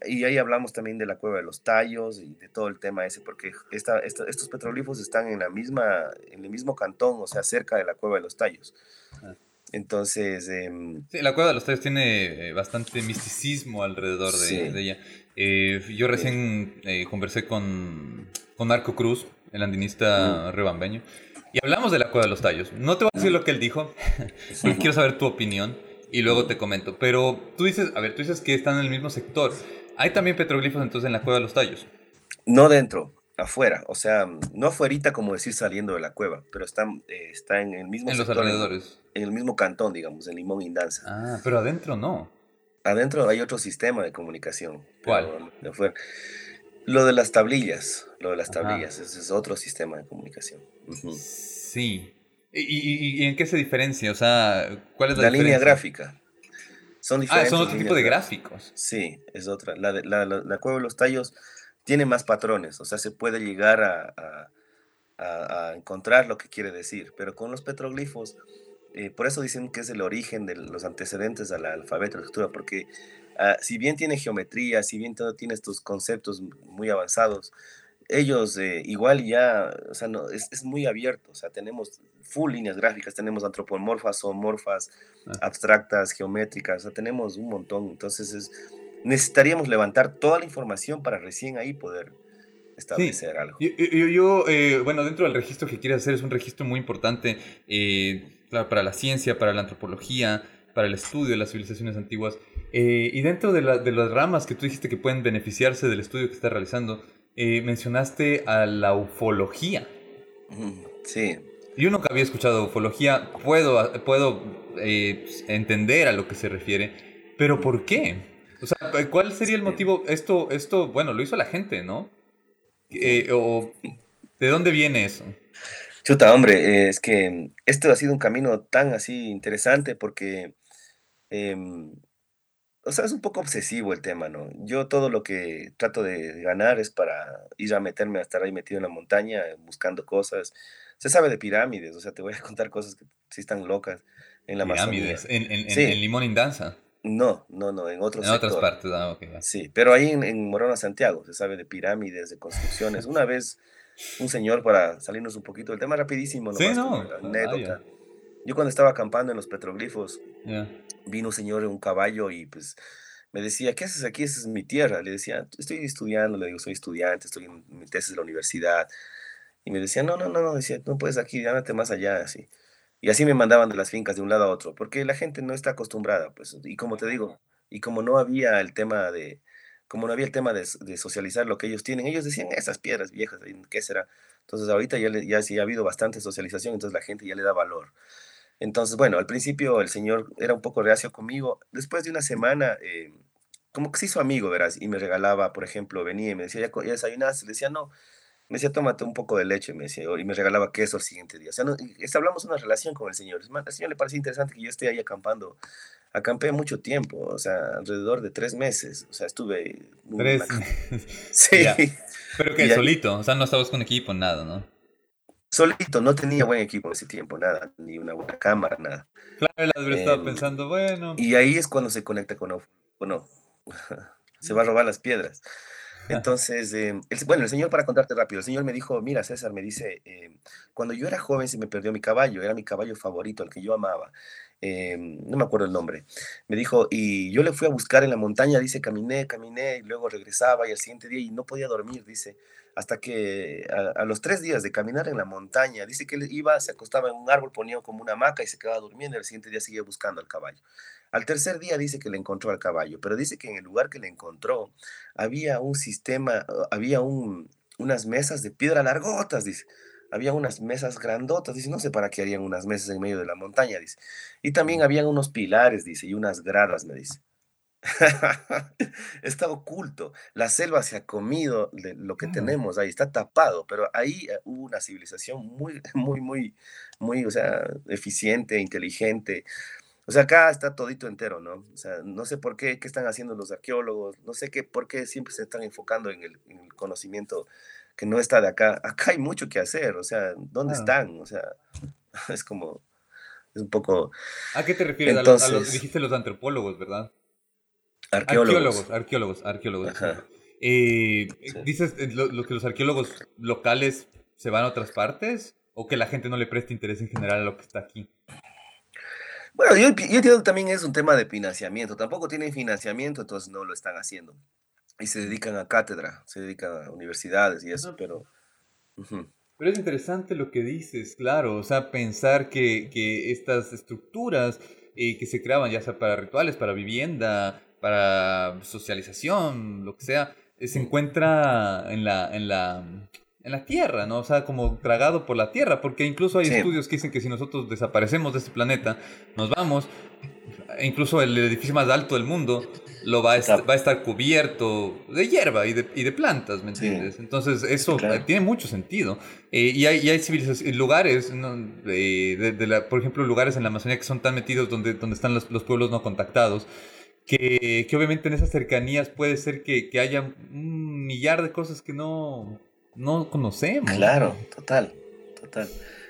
y ahí hablamos también de la cueva de los tallos y de todo el tema ese, porque esta, estos petroglifos están en, la misma, en el mismo cantón, o sea, cerca de la cueva de los tallos. Ah. Entonces... Em, sí, la cueva de los tallos tiene eh, bastante misticismo alrededor de, ella. Eh, yo recién eh, conversé con, con Marco Cruz, el andinista mm. rebambeño, y hablamos de la cueva de los tallos. No te voy a decir lo que él dijo, porque quiero saber tu opinión y luego te comento. Pero tú dices, a ver, tú dices que están en el mismo sector. ¿Hay también petroglifos entonces en la cueva de los tallos? No dentro, afuera. O sea, no afuera como decir saliendo de la cueva, pero está, eh, está en el mismo En los alrededores. En, el mismo cantón, digamos, en Limón Indanza. Ah, pero adentro no. Adentro hay otro sistema de comunicación. ¿Cuál? Lo de las tablillas, lo de las tablillas, ese es otro sistema de comunicación. Sí, ¿Y, en qué se diferencia? O sea, ¿cuál es la, la línea gráfica. Son diferentes. Ah, son otro tipo de gráficos. Sí, es otra. La, la, la, cueva de los tallos tiene más patrones, o sea, se puede llegar a, a, encontrar lo que quiere decir, pero con los petroglifos, eh, por eso dicen que es el origen de los antecedentes al alfabeto, la escritura, porque ah, si bien tiene geometría, si bien todo tiene estos conceptos muy avanzados, ellos eh, igual ya, o sea, no, es, es, muy abierto, o sea, tenemos full líneas gráficas, tenemos antropomorfas, zoomorfas, ah. abstractas, geométricas, o sea, tenemos un montón, entonces es, necesitaríamos levantar toda la información para recién ahí poder establecer algo. Yo, yo, eh, bueno, dentro del registro que quieres hacer es un registro muy importante eh, para la ciencia, para la antropología, para el estudio de las civilizaciones antiguas. y dentro de, la, de, las ramas que tú dijiste que pueden beneficiarse del estudio que estás realizando, eh, mencionaste a la ufología. Sí. Yo nunca había escuchado ufología, puedo, puedo eh, entender a lo que se refiere, pero ¿por qué? O sea, ¿cuál sería el motivo? Esto, esto, bueno, lo hizo la gente, ¿no? Eh, o, ¿De dónde viene eso? Chuta, hombre, es que esto ha sido un camino tan así interesante porque, em, o sea, es un poco obsesivo el tema, ¿no? Yo todo lo que trato de ganar es para ir a meterme a estar ahí metido en la montaña buscando cosas. Se sabe de pirámides, o sea, te voy a contar cosas que sí están locas en la Pirámides, en, en, en, Limón y Danza. No, no, no, en otros En otras partes, ah, ok. Sí, pero ahí en, en Morona, Santiago, se sabe de pirámides, de construcciones. Una vez un señor para salirnos un poquito del tema rapidísimo, sí, no. anécdota. Yo cuando estaba acampando en los petroglifos, vino un señor en un caballo y pues me decía, ¿qué haces aquí? Esa es mi tierra. Le decía, estoy estudiando, le digo, soy estudiante, estoy en mi tesis de la universidad. Y me decía, no, no, no, no, decía, no puedes aquí, ándate más allá, así. Y así me mandaban de las fincas de un lado a otro, porque la gente no está acostumbrada, pues, y como te digo, y como no había el tema de, como no había el tema de, socializar lo que ellos tienen, ellos decían, esas piedras viejas, ¿qué será? Entonces ahorita ya, ya sí ha habido bastante socialización, entonces la gente ya le da valor. Entonces, bueno, al principio el señor era un poco reacio conmigo. Después de una semana, eh, como que se hizo amigo, verás, y me regalaba, por ejemplo, venía y me decía, ¿ya, desayunaste? Le decía, no. Me decía, tómate un poco de leche, me decía, y me regalaba queso el siguiente día. O sea, no, hablamos una relación con el señor. Al señor le parece interesante que yo esté ahí acampando acampé mucho tiempo, o sea, alrededor de tres meses. O sea, estuve. Tres Sí. Pero que solito, o sea, no estabas con equipo, nada, ¿no? Solito, no tenía buen equipo en ese tiempo, nada, ni una buena cámara, nada. Claro, él estaba em, pensando, bueno. Y ahí es cuando se conecta con bueno, se va a robar las piedras. Entonces, em, bueno, el señor, para contarte rápido, el señor me dijo, mira, César, me dice, em, cuando yo era joven se me perdió mi caballo, era mi caballo favorito, el que yo amaba. Em, no me acuerdo el nombre, me dijo, y yo le fui a buscar en la montaña, dice, caminé, caminé, y luego regresaba y al siguiente día y no podía dormir, dice, hasta que a, los tres días de caminar en la montaña, dice que él iba, se acostaba en un árbol, ponía como una hamaca y se quedaba durmiendo, y al siguiente día seguía buscando al caballo. Al tercer día dice que le encontró al caballo, pero dice que en el lugar que le encontró había un sistema, había un, unas mesas de piedra largotas, dice había unas mesas grandotas, dice, no sé para qué harían unas mesas en medio de la montaña, dice. Y también habían unos pilares, dice, y unas gradas, me dice. está oculto. La selva se ha comido de lo que tenemos ahí, está tapado, pero ahí eh, hubo una civilización muy, muy, muy, muy, o sea, eficiente, inteligente. O sea, acá está todito entero, ¿no? O sea, no sé por qué, qué están haciendo los arqueólogos, no sé qué, por qué siempre se están enfocando en el, en el conocimiento que no está de acá. Acá hay mucho que hacer, o sea, ¿dónde están? O sea, es como, es un poco... ¿A qué te refieres? a, los, dijiste los antropólogos, ¿verdad? Arqueólogos. Arqueólogos, arqueólogos, eh, ¿Dices eh, lo, que los arqueólogos locales se van a otras partes? ¿O que la gente no le presta interés en general a lo que está aquí? Bueno, yo, yo entiendo que también es un tema de financiamiento. Tampoco tienen financiamiento, entonces no lo están haciendo. Y se dedican a cátedra, se dedican a universidades y eso, pero... Pero es interesante lo que dices, claro, o sea, pensar que, que estas estructuras eh, que se creaban, ya sea para rituales, para vivienda, para socialización, lo que sea, eh, se encuentra en la, en la, en la Tierra, ¿no? O sea, como tragado por la Tierra, porque incluso hay estudios que dicen que si nosotros desaparecemos de este planeta, nos vamos, incluso el edificio más alto del mundo, lo va a, estar, va a estar cubierto de hierba y de, y de plantas, ¿me entiendes? Entonces eso tiene mucho sentido. Eh, y, hay, y hay civilizaciones, lugares, de, la, por ejemplo, lugares en la Amazonía que son tan metidos donde, donde están los, los pueblos no contactados, que, que, obviamente en esas cercanías puede ser que, que, haya un millar de cosas que no, no conocemos. Claro, total, total.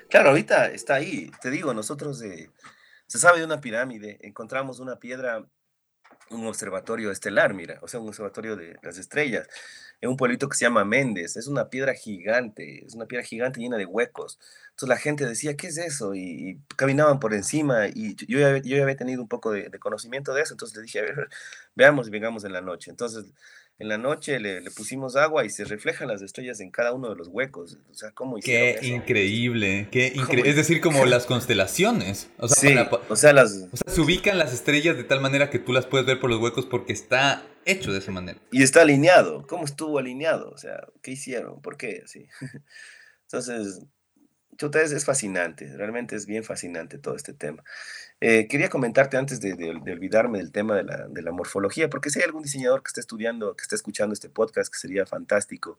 Claro, ahorita está ahí. Te digo, nosotros de, se sabe de una pirámide, encontramos una piedra un observatorio estelar, mira, o sea, un observatorio de las estrellas, en un pueblito que se llama Méndez, es una piedra gigante, es una piedra gigante llena de huecos. Entonces la gente decía, ¿qué es eso? Y, caminaban por encima y yo ya, yo ya había tenido un poco de, de, conocimiento de eso, entonces le dije, a ver, veamos y vengamos en la noche. Entonces en la noche le, pusimos agua y se reflejan las estrellas en cada uno de los huecos. O sea, ¿cómo Qué increíble, qué increíble. Es decir, como las constelaciones. O sea, o sea, las... O sea, se ubican las estrellas de tal manera que tú las puedes ver por los huecos porque está hecho de esa manera. Y está alineado. ¿Cómo estuvo alineado? O sea, ¿qué hicieron? ¿Por qué? Así. Entonces, es, fascinante, realmente es bien fascinante todo este tema. Eh, quería comentarte antes de, olvidarme del tema de la, morfología, porque si hay algún diseñador que esté estudiando, que esté escuchando este podcast, que sería fantástico,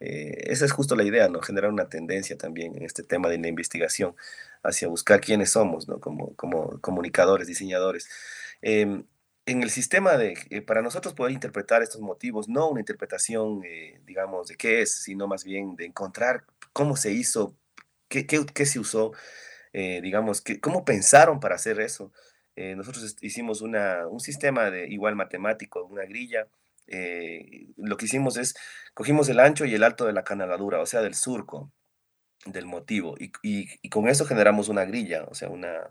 Eh, esa es justo la idea, ¿no? Generar una tendencia también en este tema de la investigación hacia buscar quiénes somos, ¿no? Como, como comunicadores, diseñadores. Em, en el sistema de, eh, para nosotros poder interpretar estos motivos, no una interpretación, eh, digamos, de qué es, sino más bien de encontrar cómo se hizo, qué, qué, qué se usó, digamos, que, cómo pensaron para hacer eso. nosotros hicimos una, un sistema de igual matemático, una grilla, eh, lo que hicimos es, cogimos el ancho y el alto de la canaladura, o sea, del surco, del motivo, y, y, con eso generamos una grilla, o sea, una,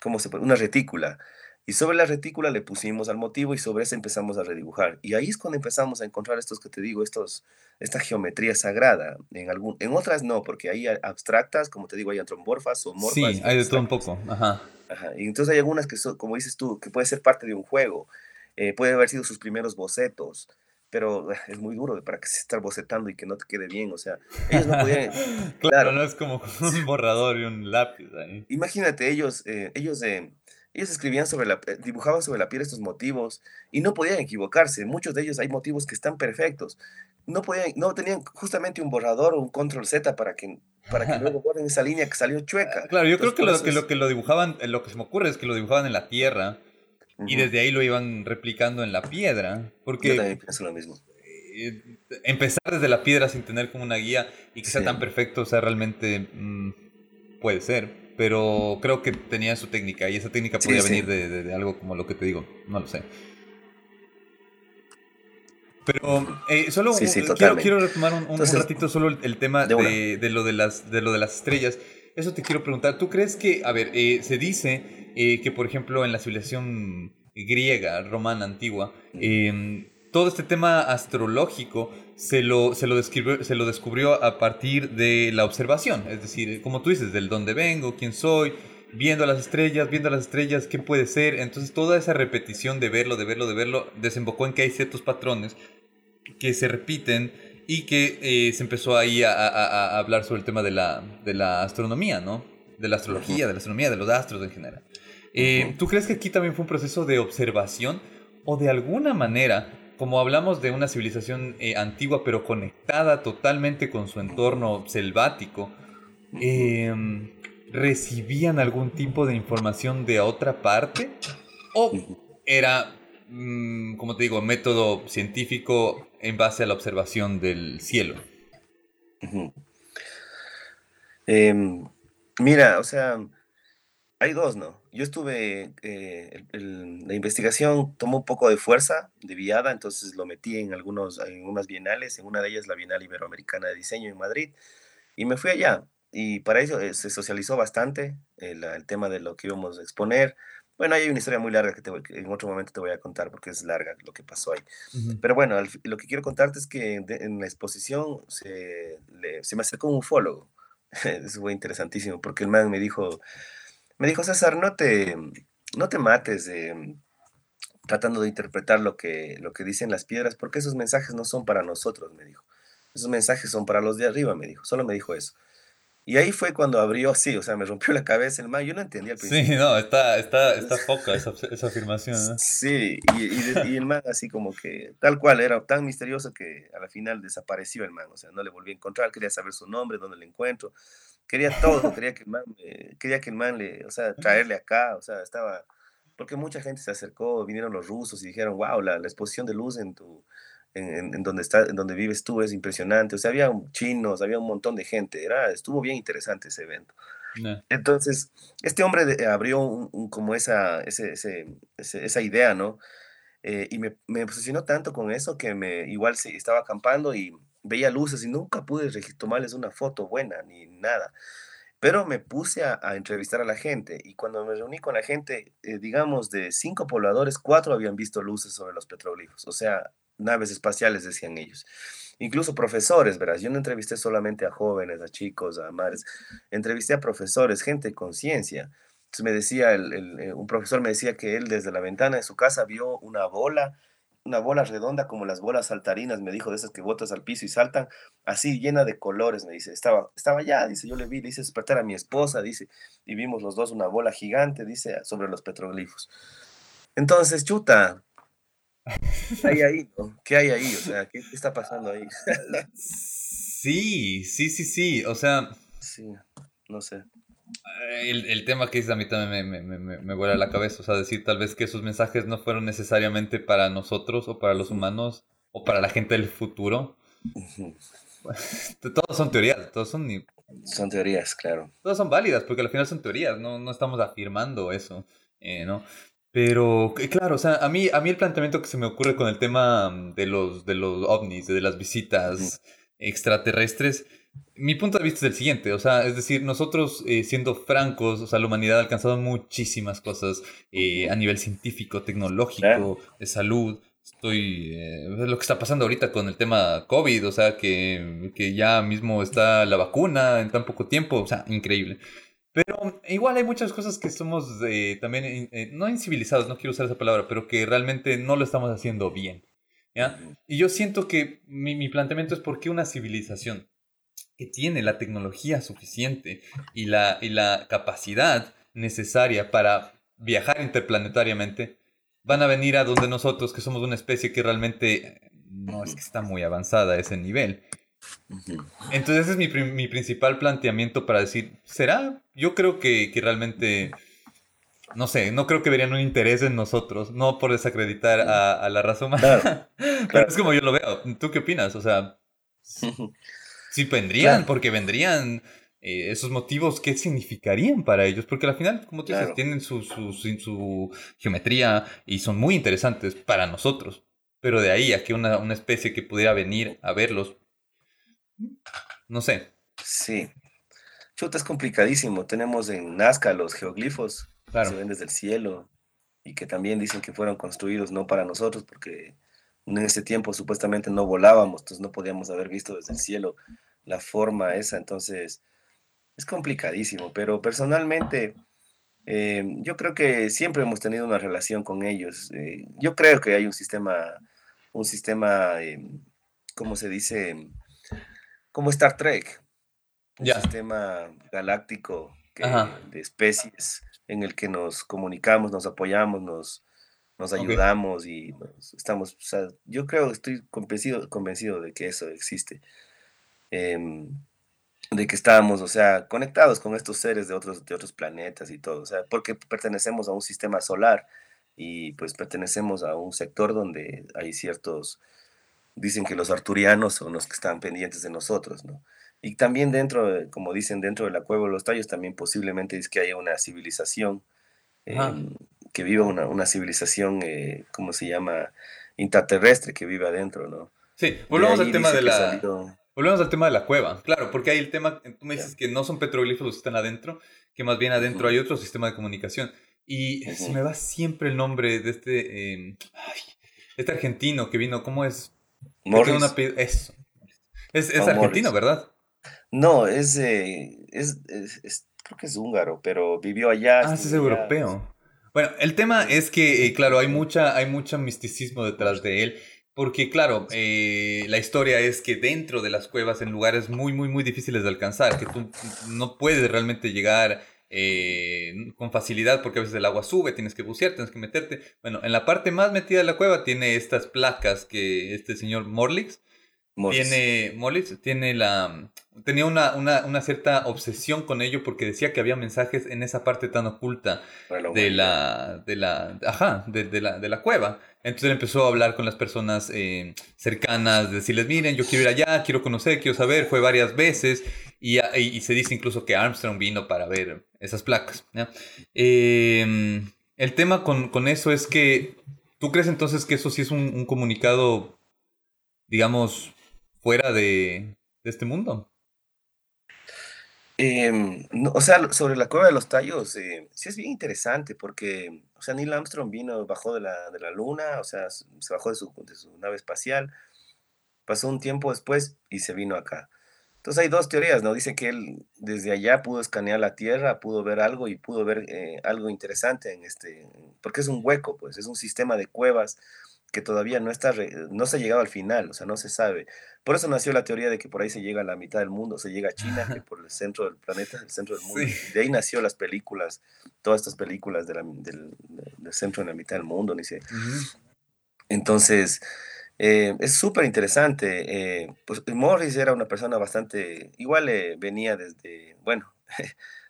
¿cómo se Una retícula. Y sobre la retícula le pusimos al motivo y sobre eso empezamos a redibujar. Y ahí es cuando empezamos a encontrar estos que te digo, estos, esta geometría sagrada. En, algún, en otras no, porque hay abstractas, como te digo, hay antromorfas o morfas. Sí, hay de todo un poco. Ajá. Ajá. Y entonces hay algunas que son, como dices tú, que puede ser parte de un juego. Eh, puede haber sido sus primeros bocetos, pero es muy duro para que se estar bocetando y que no te quede bien, o sea, ellos no podían... claro, no es como un borrador y un lápiz ahí. Imagínate, ellos, eh, ellos, eh, ellos escribían sobre la, dibujaban sobre la piel estos motivos y no podían equivocarse, muchos de ellos hay motivos que están perfectos, no podían, no tenían justamente un borrador o un control Z para que para que luego borren esa línea que salió chueca. Claro, yo creo que lo, que lo que lo dibujaban, lo que se me ocurre es que lo dibujaban en la tierra y desde ahí lo iban replicando en la piedra. Porque Yo también pienso lo mismo. Eh, empezar desde la piedra sin tener como una guía y que sea tan perfecto, o sea, realmente mm, puede ser. Pero creo que tenía su técnica y esa técnica podía venir de, algo como lo que te digo, no lo sé. Pero eh, solo quiero, quiero, retomar un, ratito solo el, tema de, de, lo de, las, de lo de las estrellas. Eso te quiero preguntar. ¿Tú crees que, a ver, eh, se dice eh, que por ejemplo en la civilización griega, romana, antigua, em, todo este tema astrológico se lo, se, lo describió, se lo descubrió a partir de la observación, es decir, como tú dices, del dónde vengo, quién soy, viendo las estrellas, viendo las estrellas, qué puede ser. Entonces toda esa repetición de verlo, de verlo, de verlo, desembocó en que hay ciertos patrones que se repiten y que eh, se empezó ahí a, a, hablar sobre el tema de la, de la astronomía, ¿no? De la astrología, de la astronomía, de los astros en general. Eh, ¿Tú crees que aquí también fue un proceso de observación o de alguna manera, como hablamos de una civilización eh, antigua pero conectada totalmente con su entorno selvático, em, recibían algún tipo de información de otra parte? ¿O era, mm, como te digo, método científico en base a la observación del cielo? Em, mira, o sea, hay dos, ¿no? Yo estuve, eh, la investigación tomó un poco de fuerza, de viada, entonces lo metí en, algunos, en unas bienales, en una de ellas la Bienal Iberoamericana de Diseño en Madrid, y me fui allá. Y para eso eh, se socializó bastante el, el, tema de lo que íbamos a exponer. Bueno, hay una historia muy larga que, te en otro momento te voy a contar porque es larga lo que pasó ahí. Pero bueno, lo que quiero contarte es que en la exposición se, se me acercó un ufólogo. Eso fue interesantísimo porque el man me dijo, me dijo, César, no te, no te mates tratando de interpretar lo que, lo que dicen las piedras, porque esos mensajes no son para nosotros, me dijo. Esos mensajes son para los de arriba, me dijo. Solo me dijo eso. Y ahí fue cuando abrió sí, o sea, me rompió la cabeza el man. Yo no entendía al principio. Sí, no, está, está, está poca esa, esa afirmación. ¿no? Sí, y, y, el man así como que, tal cual, era tan misterioso que a la final desapareció el man. O sea, no le volví a encontrar, quería saber su nombre, dónde le encuentro quería todo, quería que el man, quería que el man le, o sea, traerle acá, o sea, estaba, porque mucha gente se acercó, vinieron los rusos y dijeron, wow, la, la exposición de luz en tu, en, en, donde está, en donde vives tú es impresionante, o sea, había chinos, había un montón de gente, era, estuvo bien interesante ese evento. Entonces, este hombre abrió un, como esa, ese, ese, esa idea, ¿no? Eh, y me, me obsesionó tanto con eso que me, igual sí, estaba acampando y veía luces y nunca pude tomarles una foto buena ni nada. Pero me puse a, entrevistar a la gente y cuando me reuní con la gente, eh, digamos, de cinco pobladores, cuatro habían visto luces sobre los petroglifos, o sea, naves espaciales, decían ellos. Incluso profesores, verás, yo no entrevisté solamente a jóvenes, a chicos, a madres, entrevisté a profesores, gente de conciencia. Entonces me decía, eh, un profesor me decía que él desde la ventana de su casa vio una bola una bola redonda como las bolas saltarinas, me dijo, de esas que botas al piso y saltan, así llena de colores, me dice, estaba, estaba allá, dice, yo le vi, le hice despertar a mi esposa, dice, y vimos los dos una bola gigante, dice, sobre los petroglifos. Entonces, chuta, ¿Qué hay ahí? ¿Qué hay ahí? O sea, ¿qué, está pasando ahí? sí, sí, sí, sí. O sea. Sí, no sé. El, el, tema que dices a mí también me, me, me, me vuela la cabeza. O sea, decir tal vez que esos mensajes no fueron necesariamente para nosotros o para los humanos o para la gente del futuro. Todos son teorías, todos son... Son teorías, claro. Todas son válidas, porque al final son teorías, no, no estamos afirmando eso, eh, ¿no? Pero, claro, o sea, a mí, a mí el planteamiento que se me ocurre con el tema de los, de los ovnis, de las visitas extraterrestres, mi punto de vista es el siguiente, o sea, es decir, nosotros eh, siendo francos, o sea, la humanidad ha alcanzado muchísimas cosas eh, a nivel científico, tecnológico, de salud. Estoy, eh, lo que está pasando ahorita con el tema COVID, o sea, que, que ya mismo está la vacuna en tan poco tiempo, o sea, increíble. Pero igual hay muchas cosas que somos también, no incivilizados, no quiero usar esa palabra, pero que realmente no lo estamos haciendo bien. ¿ya? Y yo siento que mi, mi planteamiento es por qué una civilización que tiene la tecnología suficiente y la, y la capacidad necesaria para viajar interplanetariamente, van a venir a donde nosotros, que somos una especie que realmente no es que está muy avanzada a ese nivel. Entonces ese es mi, mi principal planteamiento para decir, ¿será? Yo creo que, que, realmente, no sé, no creo que verían un interés en nosotros, no por desacreditar a, a la raza humana, pero es como yo lo veo. ¿Tú qué opinas? O sea... Sí, vendrían, porque vendrían eh, esos motivos, ¿qué significarían para ellos? Porque al final, como tú dices, tienen su, su, su, geometría y son muy interesantes para nosotros. Pero de ahí a que una, una especie que pudiera venir a verlos, no sé. Sí. Chuta, es complicadísimo. Tenemos en Nazca los geoglifos que se ven desde el cielo y que también dicen que fueron construidos no para nosotros, porque en ese tiempo supuestamente no volábamos, entonces no podíamos haber visto desde el cielo la forma esa, entonces es complicadísimo, pero personalmente eh, yo creo que siempre hemos tenido una relación con ellos. Eh, yo creo que hay un sistema, un sistema, eh, ¿cómo se dice? Como Star Trek, un sistema galáctico de especies en el que nos comunicamos, nos apoyamos, nos, nos ayudamos y estamos, o sea, yo creo, estoy convencido, convencido de que eso existe. Em, de que estábamos, o sea, conectados con estos seres de otros, de otros planetas y todo, o sea, porque pertenecemos a un sistema solar y pues pertenecemos a un sector donde hay ciertos, dicen que los arturianos son los que están pendientes de nosotros, ¿no? Y también dentro, como dicen, dentro de la cueva de los tallos, también posiblemente es que haya una civilización que viva una, una civilización, eh, ¿cómo se llama? Intraterrestre que vive adentro, ¿no? Sí, volvamos al tema de la... Volvemos al tema de la cueva, claro, porque hay el tema, tú me dices que no son petroglifos los que están adentro, que más bien adentro hay otro sistema de comunicación. Y se me va siempre el nombre de este, em, este argentino que vino, ¿cómo es? Morris. Una, eso. Es, es argentino, ¿verdad? No, es, es, es, creo que es húngaro, pero vivió allá. Ah, es europeo. Bueno, el tema es que, eh, claro, hay mucha, hay mucho misticismo detrás de él. Porque, claro, eh, la historia es que dentro de las cuevas, en lugares muy, muy, muy difíciles de alcanzar, que tú no puedes realmente llegar eh, con facilidad porque a veces el agua sube, tienes que bucear, tienes que meterte. Bueno, en la parte más metida de la cueva tiene estas placas que este señor Morlix tiene, Morlix tiene la, tenía una, una, una, cierta obsesión con ello porque decía que había mensajes en esa parte tan oculta de la, de la, ajá, de, de, la, de la cueva. Entonces él empezó a hablar con las personas eh, cercanas, decirles, miren, yo quiero ir allá, quiero conocer, quiero saber, fue varias veces y, y, se dice incluso que Armstrong vino para ver esas placas. Eh, el tema con, con, eso es que, ¿tú crees entonces que eso sí es un, un comunicado, digamos, fuera de, de este mundo? Em, o sea, sobre la cueva de los tallos, eh, sí es bien interesante porque, o sea, Neil Armstrong vino, bajó de la, de la luna, o sea, se bajó de su, de su nave espacial, pasó un tiempo después y se vino acá. Entonces hay dos teorías, ¿no? Dice que él desde allá pudo escanear la Tierra, pudo ver algo y pudo ver eh, algo interesante en este, porque es un hueco, pues, es un sistema de cuevas que todavía no está, no se ha llegado al final, o sea, no se sabe. Por eso nació la teoría de que por ahí se llega a la mitad del mundo, se llega a China, que por el centro del planeta, el centro del mundo. De ahí nació las películas, todas estas películas del, del, centro en la mitad del mundo, ni sé. Entonces, eh, es súper interesante. Eh, pues Morris era una persona bastante, igual venía desde, bueno,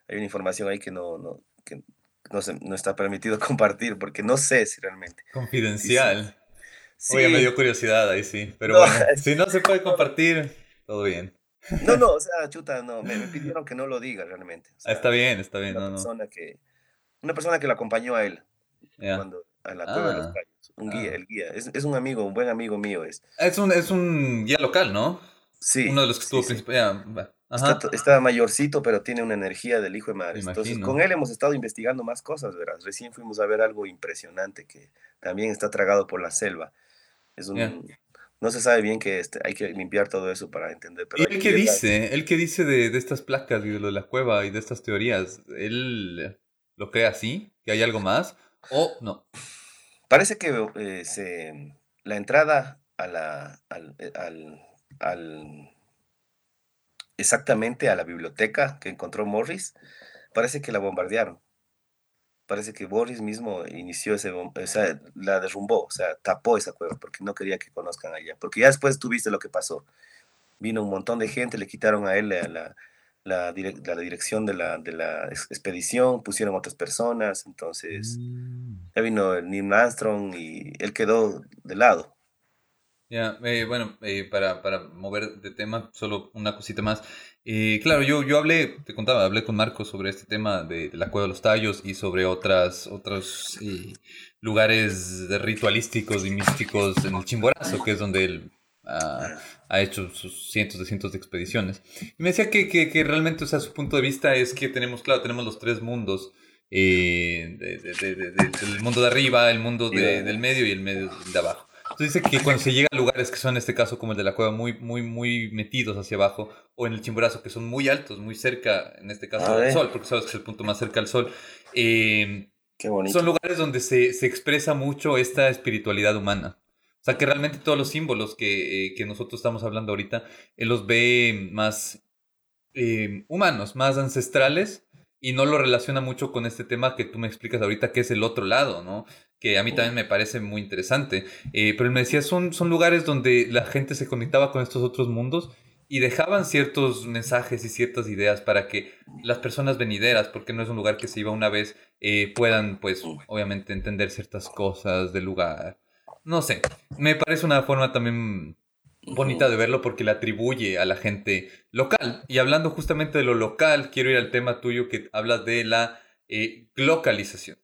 hay una información ahí que no, no, que no, se, no está permitido compartir porque no sé si realmente. Confidencial. Sí. Oye, me dio curiosidad ahí sí, pero bueno, si no se puede compartir, todo bien. No, no, o sea, chuta, no, me, pidieron que no lo diga realmente. Ah, está bien, está bien. Una, no, persona Que, una persona que lo acompañó a él cuando, a la cueva de los callos. Ah, un guía, ah. el guía. Es, es, un amigo, un buen amigo mío. Es, es, un, es un guía local, ¿no? Sí. Uno de los que estuvo sí, Está, mayorcito, pero tiene una energía del hijo de madre. Entonces, con él hemos estado investigando más cosas, verás. Recién fuimos a ver algo impresionante que también está tragado por la selva. Es un, no se sabe bien que este, hay que limpiar todo eso para entender. Pero ¿Y él qué dice? ¿Él qué dice de, de, estas placas y de lo de la cueva y de estas teorías? ¿Él lo cree así? ¿Que hay algo más? ¿O no? Parece que eh, se, la entrada a la, al, eh, al, al, exactamente a la biblioteca que encontró Morris, parece que la bombardearon parece que Boris mismo inició ese, o sea, la derrumbó, o sea, tapó esa cueva porque no quería que conozcan allá. Porque ya después tuviste lo que pasó. Vino un montón de gente, le quitaron a él la, la, la, dirección de la, de la expedición, pusieron otras personas, entonces mm. ya vino Neil Armstrong y él quedó de lado. Ya, eh, bueno, eh, para, para, mover de tema, solo una cosita más. Eh, claro, yo, yo hablé, te contaba, hablé con Marco sobre este tema de, la Cueva de los Tallos y sobre otras, otros lugares ritualísticos y místicos en el Chimborazo, que es donde él ha, hecho sus cientos de cientos de expediciones. Y me decía que, que, que, realmente, o sea, su punto de vista es que tenemos, claro, tenemos los tres mundos. del mundo de arriba, el mundo del medio y el medio de abajo. Entonces dice que cuando se llega a lugares que son en este caso como el de la cueva muy, muy, muy metidos hacia abajo, o en el chimborazo que son muy altos, muy cerca, en este caso del sol, porque sabes que es el punto más cerca al sol, eh, son lugares donde se, se, expresa mucho esta espiritualidad humana. O sea que realmente todos los símbolos que, eh, que nosotros estamos hablando ahorita, él los ve más eh, humanos, más ancestrales, y no lo relaciona mucho con este tema que tú me explicas ahorita, que es el otro lado, ¿no? Que a mí también me parece muy interesante. Eh, pero él me decía, son, son lugares donde la gente se conectaba con estos otros mundos y dejaban ciertos mensajes y ciertas ideas para que las personas venideras, porque no es un lugar que se iba una vez, eh, puedan, pues, obviamente entender ciertas cosas del lugar. No sé, me parece una forma también bonita de verlo porque le atribuye a la gente local. Y hablando justamente de lo local, quiero ir al tema tuyo que hablas de la eh, localización.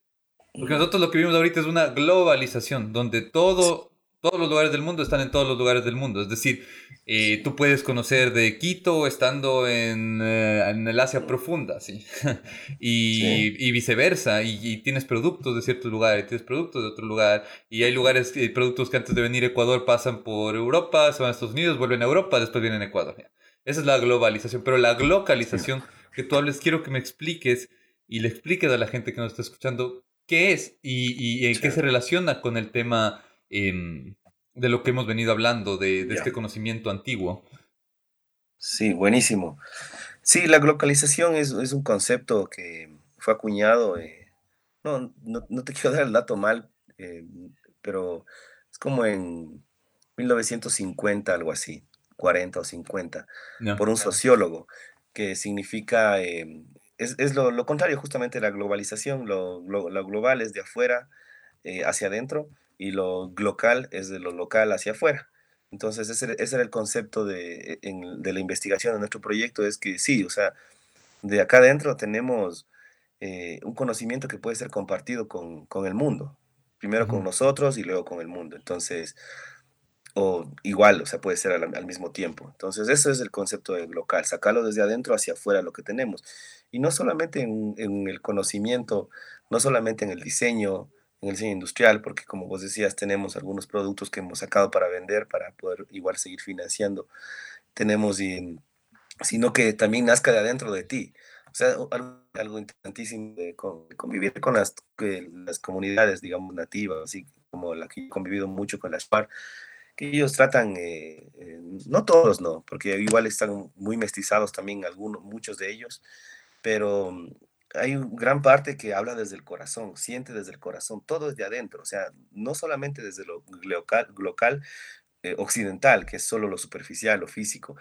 Porque nosotros lo que vimos ahorita es una globalización, donde todo todos los lugares del mundo están en todos los lugares del mundo. Es decir, eh, tú puedes conocer de Quito estando en, eh, en el Asia profunda, ¿sí? y, y, viceversa. Y, tienes productos de ciertos lugares, tienes productos de otro lugar. Y hay lugares, y productos que antes de venir a Ecuador pasan por Europa, se van a Estados Unidos, vuelven a Europa, después vienen a Ecuador. Esa es la globalización. Pero la localización que tú hables, quiero que me expliques y le expliques a la gente que nos está escuchando qué es y, y en qué se relaciona con el tema Em, de lo que hemos venido hablando, de, este conocimiento antiguo. Sí, buenísimo. Sí, la globalización es, un concepto que fue acuñado, eh, no, no, te quiero dar el dato mal, eh, pero es como en 1950, algo así, 40 o 50, por un sociólogo, que significa, em, es, lo, contrario justamente de la globalización, lo, global es de afuera eh, hacia adentro, y lo local es de lo local hacia afuera. Entonces, ese, era el concepto de, de, la investigación de nuestro proyecto, es que sí, o sea, de acá adentro tenemos eh, un conocimiento que puede ser compartido con, con el mundo, primero con nosotros y luego con el mundo. Entonces, o igual, o sea, puede ser al, mismo tiempo. Entonces, eso es el concepto de local, sacarlo desde adentro hacia afuera lo que tenemos. Y no solamente en, en el conocimiento, no solamente en el diseño, en el diseño industrial, porque como vos decías, tenemos algunos productos que hemos sacado para vender, para poder igual seguir financiando. Tenemos, y, sino que también nazca de adentro de ti. O sea, algo, interesantísimo de convivir con las, las comunidades, digamos, nativas, así como la que he convivido mucho con las PAR, que ellos tratan, eh, eh, no todos, no, porque igual están muy mestizados también algunos, muchos de ellos, pero hay gran parte que habla desde el corazón, siente desde el corazón, todo es de adentro, o sea, no solamente desde lo local, eh, occidental, que es solo lo superficial, lo físico,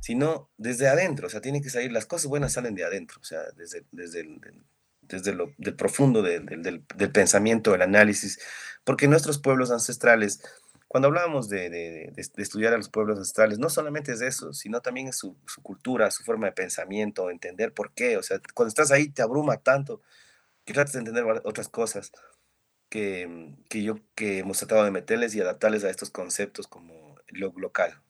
sino desde adentro, o sea, tiene que salir, las cosas buenas salen de adentro, o sea, desde, desde, el, desde lo del profundo del, del, pensamiento, del análisis, porque nuestros pueblos ancestrales, cuando hablábamos de, de, estudiar a los pueblos ancestrales, no solamente es eso, sino también es su, su, cultura, su forma de pensamiento, entender por qué. O sea, cuando estás ahí te abruma tanto que tratas de entender otras cosas que, que yo que hemos tratado de meterles y adaptarles a estos conceptos como lo local.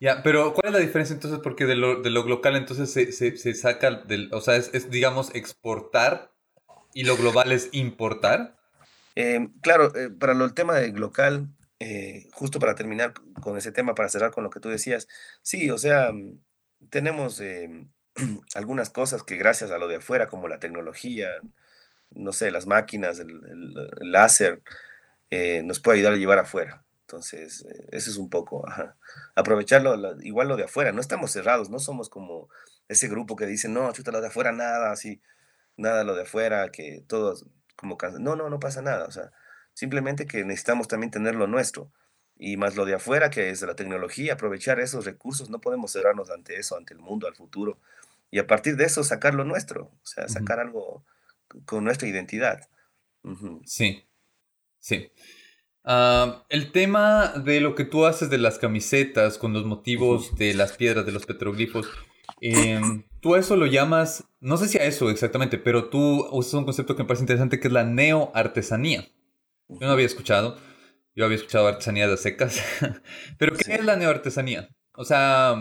Ya, pero ¿cuál es la diferencia entonces? Porque de lo, de lo local entonces se, se, se saca del, o sea, es, es, digamos exportar y lo global es importar. Eh, claro, eh, para lo, el tema del local, eh, justo para terminar con ese tema, para cerrar con lo que tú decías, sí, o sea, mm, tenemos eh, algunas cosas que gracias a lo de afuera, como la tecnología, no sé, las máquinas, el, láser, eh, nos puede ayudar a llevar afuera. Entonces, eso es un poco, aprovecharlo, igual lo de afuera, no estamos cerrados, no somos como ese grupo que dice, no, chuta lo de afuera, nada, así, nada lo de afuera, que todos como No, no, no pasa nada, o sea, Simplemente que necesitamos también tener lo nuestro y más lo de afuera, que es la tecnología, aprovechar esos recursos, no podemos cerrarnos ante eso, ante el mundo, al futuro, y a partir de eso sacar lo nuestro, o sea, sacar algo con nuestra identidad. Sí, sí. Ah, el tema de lo que tú haces de las camisetas con los motivos de las piedras, de los petroglifos, em, tú eso lo llamas, no sé si a eso exactamente, pero tú usas un concepto que me parece interesante que es la neoartesanía. Yo no había escuchado. Yo había escuchado artesanía de secas. Pero ¿qué es la neoartesanía? O sea,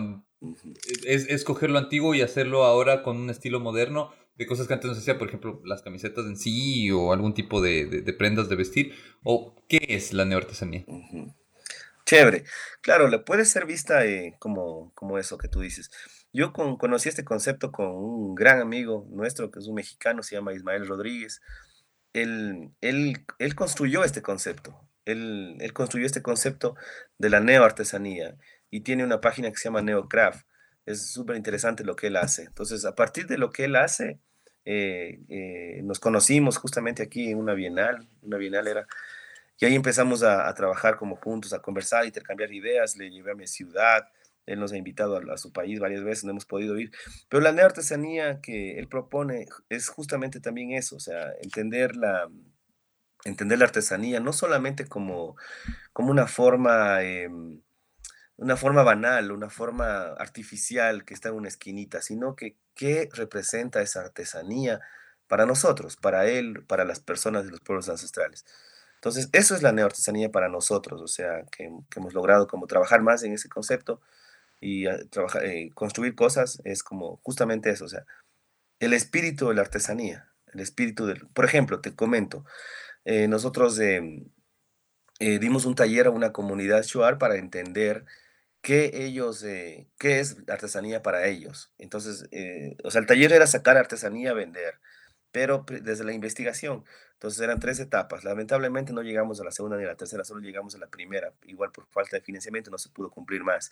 es, es coger lo antiguo y hacerlo ahora con un estilo moderno de cosas que antes no se hacía, por ejemplo, las camisetas en sí o algún tipo de, de, prendas de vestir. ¿O qué es la neoartesanía? Chévere. Claro, le puede ser vista eh, como, como eso que tú dices. Yo con, conocí este concepto con un gran amigo nuestro, que es un mexicano, se llama Ismael Rodríguez él, él, él construyó este concepto. Él, él, construyó este concepto de la neoartesanía y tiene una página que se llama Neocraft. Es súper interesante lo que él hace. Entonces, a partir de lo que él hace, eh, eh, nos conocimos justamente aquí en una bienal. Una bienal era. Y ahí empezamos a, a trabajar como juntos, a conversar, intercambiar ideas. Le llevé a mi ciudad, él nos ha invitado a, su país varias veces, no hemos podido ir. Pero la neoartesanía que él propone es justamente también eso, o sea, entender la, entender la artesanía no solamente como, como una forma... Em, una forma banal, una forma artificial que está en una esquinita, sino que qué representa esa artesanía para nosotros, para él, para las personas de los pueblos ancestrales. Entonces, eso es la neoartesanía para nosotros, o sea, que, que hemos logrado como trabajar más en ese concepto y trabajar, eh, construir cosas es como justamente eso, o sea, el espíritu de la artesanía, el espíritu del... Por ejemplo, te comento, eh, nosotros em, eh, dimos un taller a una comunidad Shuar para entender qué ellos, qué es artesanía para ellos. Entonces, o sea, el taller era sacar artesanía a vender, pero desde la investigación. Entonces eran tres etapas. Lamentablemente no llegamos a la segunda ni a la tercera, solo llegamos a la primera. Igual por falta de financiamiento no se pudo cumplir más.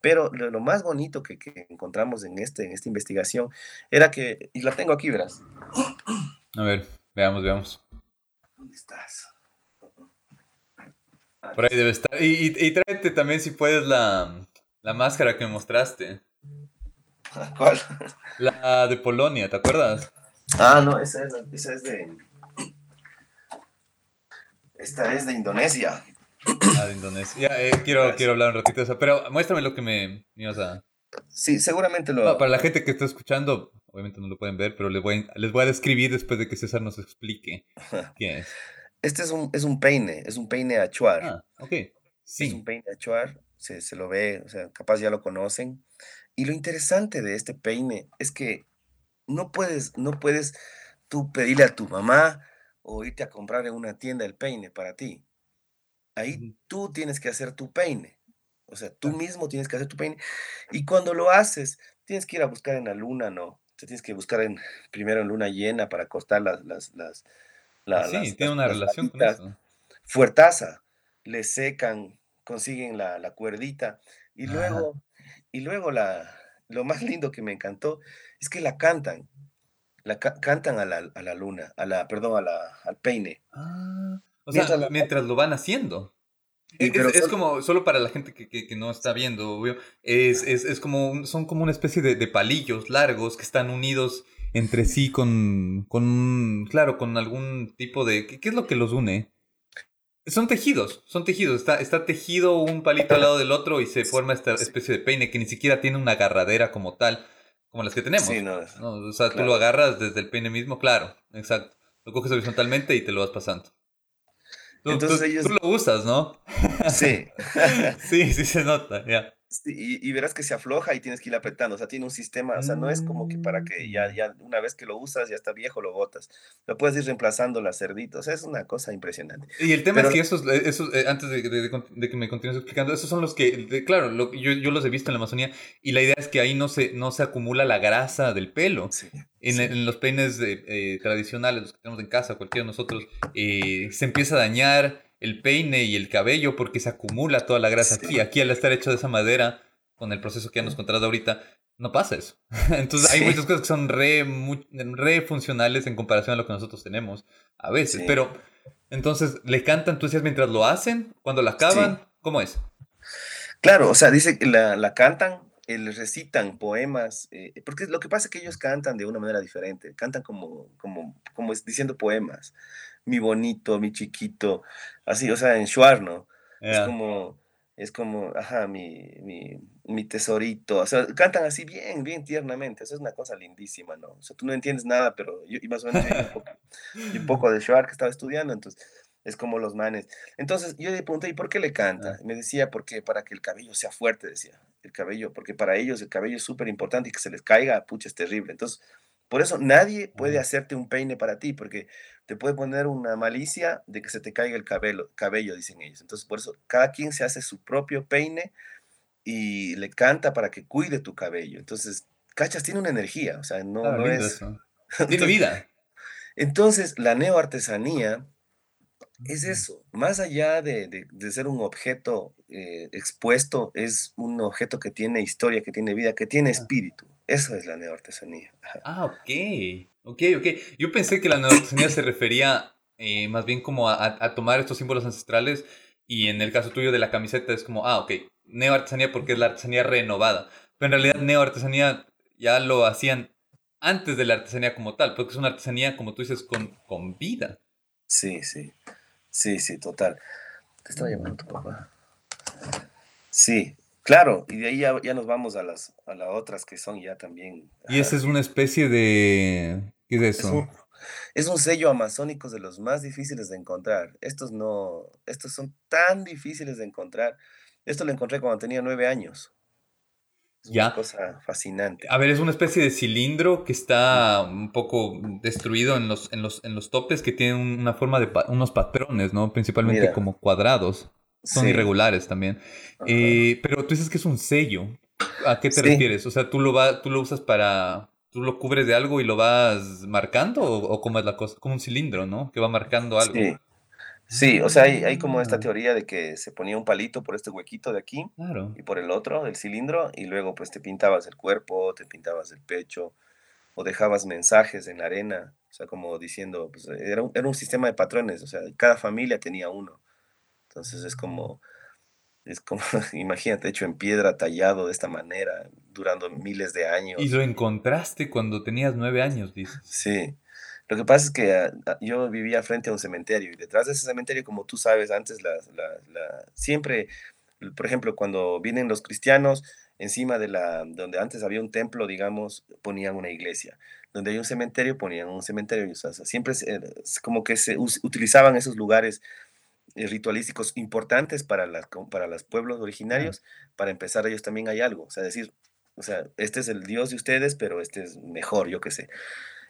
Pero lo, más bonito que, encontramos en, este, en esta investigación era que, y la tengo aquí, verás. A ver, veamos, veamos. ¿Dónde estás? Por ahí debe estar. Y, y, tráete también, si puedes, la, la máscara que me mostraste. ¿Cuál? La de Polonia, ¿te acuerdas? Ah, no, esa es, esa es de esta es de Indonesia. Ah, de Indonesia. Eh, quiero, quiero hablar un ratito de eso, pero muéstrame lo que me, ibas a... Sí, seguramente lo... para la gente que está escuchando, obviamente no lo pueden ver, pero les voy, a, les voy a describir después de que César nos explique qué es. Este es un, es un peine, es un peine achuar. Ah, ok. Sí. Es un peine achuar, se, se lo ve, o sea, capaz ya lo conocen. Y lo interesante de este peine es que no puedes, no puedes tú pedirle a tu mamá, o irte a comprar en una tienda el peine para ti. Ahí tú tienes que hacer tu peine. O sea, tú mismo tienes que hacer tu peine. Y cuando lo haces, tienes que ir a buscar en la luna, ¿no? Te tienes que buscar en, primero en luna llena para cortar las... las, las, sí, tiene una relación con eso. Fuertaza. Le secan, consiguen la, la cuerdita. Y luego, y luego la, lo más lindo que me encantó es que la cantan la cantan a la, a la, luna, a la, perdón, a la, al peine. Ah, o sea, mientras, lo van haciendo. es, como, solo para la gente que, que, no está viendo, es, es, es, como, son como una especie de, de, palillos largos que están unidos entre sí con, con, claro, con algún tipo de, ¿qué, qué es lo que los une? Son tejidos, son tejidos. Está, está tejido un palito al lado del otro y se forma esta especie de peine que ni siquiera tiene una agarradera como tal, como las que tenemos. Sí, no, O sea, tú lo agarras desde el peine mismo, claro, exacto. Lo coges horizontalmente y te lo vas pasando. Tú, Entonces ellos... tú lo usas, ¿no? Sí. sí, sí se nota, ya y, verás que se afloja y tienes que ir apretando, o sea, tiene un sistema, o sea, no es como que para que ya, ya una vez que lo usas, ya está viejo, lo botas. Lo puedes ir reemplazando las cerditos, es una cosa impresionante. Y el tema es que esos, eh, esos eh, antes de, que me continúes explicando, esos son los que, claro, lo, yo, yo, los he visto en la Amazonía y la idea es que ahí no se, no se acumula la grasa del pelo. en, en, los peines eh, tradicionales, los que tenemos en casa, cualquiera de nosotros, se empieza a dañar el peine y el cabello porque se acumula toda la grasa aquí. Aquí al estar hecho de esa madera, con el proceso que ya nos contarás ahorita, no pasa eso. Entonces hay muchas cosas que son re, re, funcionales en comparación a lo que nosotros tenemos a veces. Pero entonces le cantan, tú decías, mientras lo hacen, cuando la acaban, ¿cómo es? Claro, o sea, dice que la, la cantan, eh, les recitan poemas, eh, porque lo que pasa es que ellos cantan de una manera diferente, cantan como, como, como diciendo poemas mi bonito, mi chiquito, así, o sea, en Shuar, ¿no? Es como, es como, ajá, mi, mi, mi, tesorito, o sea, cantan así bien, bien tiernamente, eso es una cosa lindísima, ¿no? O sea, tú no entiendes nada, pero yo, y más o menos un poco, un poco de Shuar que estaba estudiando, entonces, es como los manes. Entonces, yo le pregunté, ¿y por qué le canta? Me decía, porque para que el cabello sea fuerte, decía, el cabello, porque para ellos el cabello es súper importante y que se les caiga, pucha, es terrible. Entonces, por eso nadie puede hacerte un peine para ti, porque te puede poner una malicia de que se te caiga el cabello, cabello, dicen ellos. Entonces, por eso cada quien se hace su propio peine y le canta para que cuide tu cabello. Entonces, cachas, tiene una energía, o sea, no, es... Tiene vida. Entonces, la neoartesanía es eso, más allá de, ser un objeto eh, expuesto, es un objeto que tiene historia, que tiene vida, que tiene espíritu. Eso es la neoartesanía. Ah, ok. Ok, ok. Yo pensé que la neoartesanía se refería eh, más bien como a, tomar estos símbolos ancestrales y en el caso tuyo de la camiseta es como, ah, ok, neoartesanía porque es la artesanía renovada. Pero en realidad neoartesanía ya lo hacían antes de la artesanía como tal, porque es una artesanía, como tú dices, con, con vida. Sí, sí. Sí, sí, total. Te estaba llamando tu papá. Sí, Claro, y de ahí ya, nos vamos a las, a las otras que son ya también. Y esa es una especie de. ¿Qué es eso? Es un, sello amazónico de los más difíciles de encontrar. Estos no, estos son tan difíciles de encontrar. Esto lo encontré cuando tenía nueve años. Es ya. una cosa fascinante. A ver, es una especie de cilindro que está un poco destruido en los, en los, en los topes que tiene una forma de unos patrones, ¿no? Principalmente como cuadrados. Son irregulares también. Eh, pero tú dices que es un sello. ¿A qué te refieres? O sea, ¿tú lo, va, ¿tú lo usas para... ¿Tú lo cubres de algo y lo vas marcando? ¿O, cómo es la cosa? Como un cilindro, ¿no? Que va marcando algo. Sí, sí o sea, hay, hay, como esta ah. teoría de que se ponía un palito por este huequito de aquí y por el otro, del cilindro, y luego pues te pintabas el cuerpo, te pintabas el pecho, o dejabas mensajes en la arena, o sea, como diciendo, pues era un, era un sistema de patrones, o sea, cada familia tenía uno. Entonces es como, es como, imagínate, hecho en piedra, tallado de esta manera, durando miles de años. Y lo encontraste cuando tenías nueve años, dices. Sí. Lo que pasa es que ah, ah, yo vivía frente a un cementerio y detrás de ese cementerio, como tú sabes, antes la, la, siempre, por ejemplo, cuando vienen los cristianos, encima de la, donde antes había un templo, digamos, ponían una iglesia. Donde hay un cementerio, ponían un cementerio. O sea, siempre como que se utilizaban esos lugares eh, ritualísticos importantes para, las, para los pueblos originarios, para empezar ellos también hay algo, o sea, decir, o sea, este es el Dios de ustedes, pero este es mejor, yo qué sé.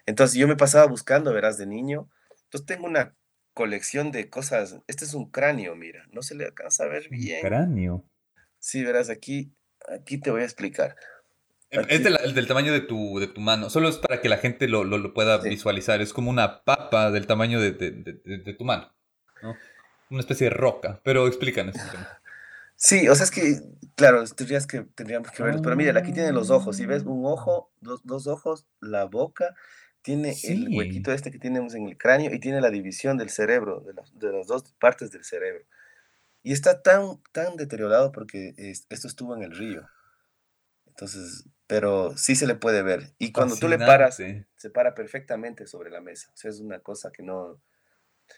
Entonces yo me pasaba buscando, verás, de niño, entonces tengo una colección de cosas, este es un cráneo, mira, no se le alcanza a ver bien. Cráneo. Sí, verás, aquí, aquí te voy a explicar. Eh, es del, tamaño de tu, de tu mano, solo es para que la gente lo, lo, pueda visualizar, es como una papa del tamaño de, de, de tu mano. ¿no? Una especie de roca, pero explícanos. Sí, o sea, es que, claro, tendrías que, tendríamos que verlos, pero mira, aquí tiene los ojos, si ves un ojo, dos, dos ojos, la boca, tiene el huequito este que tenemos en el cráneo y tiene la división del cerebro, de, de las dos partes del cerebro. Y está tan, tan deteriorado porque esto estuvo en el río. Entonces, pero sí se le puede ver. Y cuando tú le paras, se para perfectamente sobre la mesa. O sea, es una cosa que no...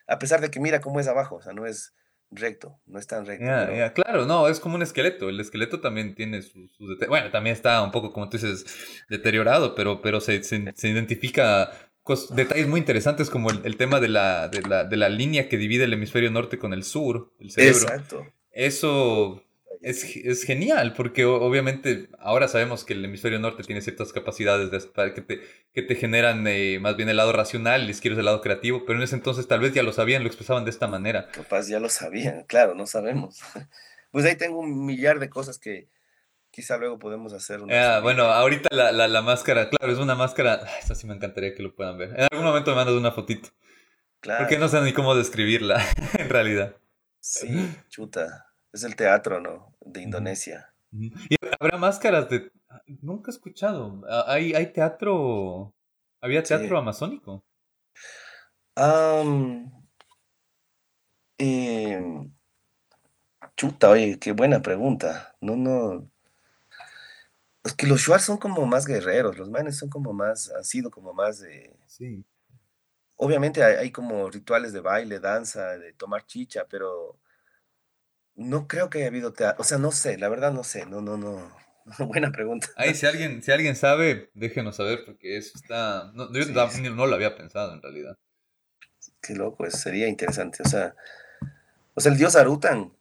A pesar de que mira cómo es abajo, o sea, no es recto, no es tan recto. Claro, no, es como un esqueleto. El esqueleto también tiene sus... bueno, también está un poco, como tú dices, deteriorado, pero, pero se, se, identifica detalles muy interesantes como el, tema de la, de, la, de la, línea que divide el hemisferio norte con el sur, el cerebro. Exacto. Eso es, es, genial, porque obviamente ahora sabemos que el hemisferio norte tiene ciertas capacidades de, que, te, que te generan eh, más bien el lado racional, el izquierdo el lado creativo, pero en ese entonces tal vez ya lo sabían, lo expresaban de esta manera. Capaz ya lo sabían, claro, no sabemos. Pues ahí tengo un millar de cosas que quizá luego podemos hacer. Ah, bueno, ahorita la, la, la, máscara, claro, es una máscara, esta sí me encantaría que lo puedan ver. En algún momento me mandas una fotito. Claro. Porque no sé ni cómo describirla, en realidad. Sí, chuta. Es el teatro, ¿no? De Indonesia. Y habrá máscaras de... Nunca he escuchado. ¿Hay, hay teatro... ¿Había teatro amazónico? Em, chuta, oye, qué buena pregunta. No, no. Es que los shuar son como más guerreros, los manes son como más, han sido como más de... Sí. Obviamente hay, hay como rituales de baile, danza, de tomar chicha, pero no creo que haya habido teatro. O sea, no sé, la verdad no sé. No, no, no. Buena pregunta. Ahí, si alguien, si alguien sabe, déjenos saber, porque eso está. No, yo no lo había pensado en realidad. Qué loco, eso sería interesante. O sea, o sea, el dios Arutan,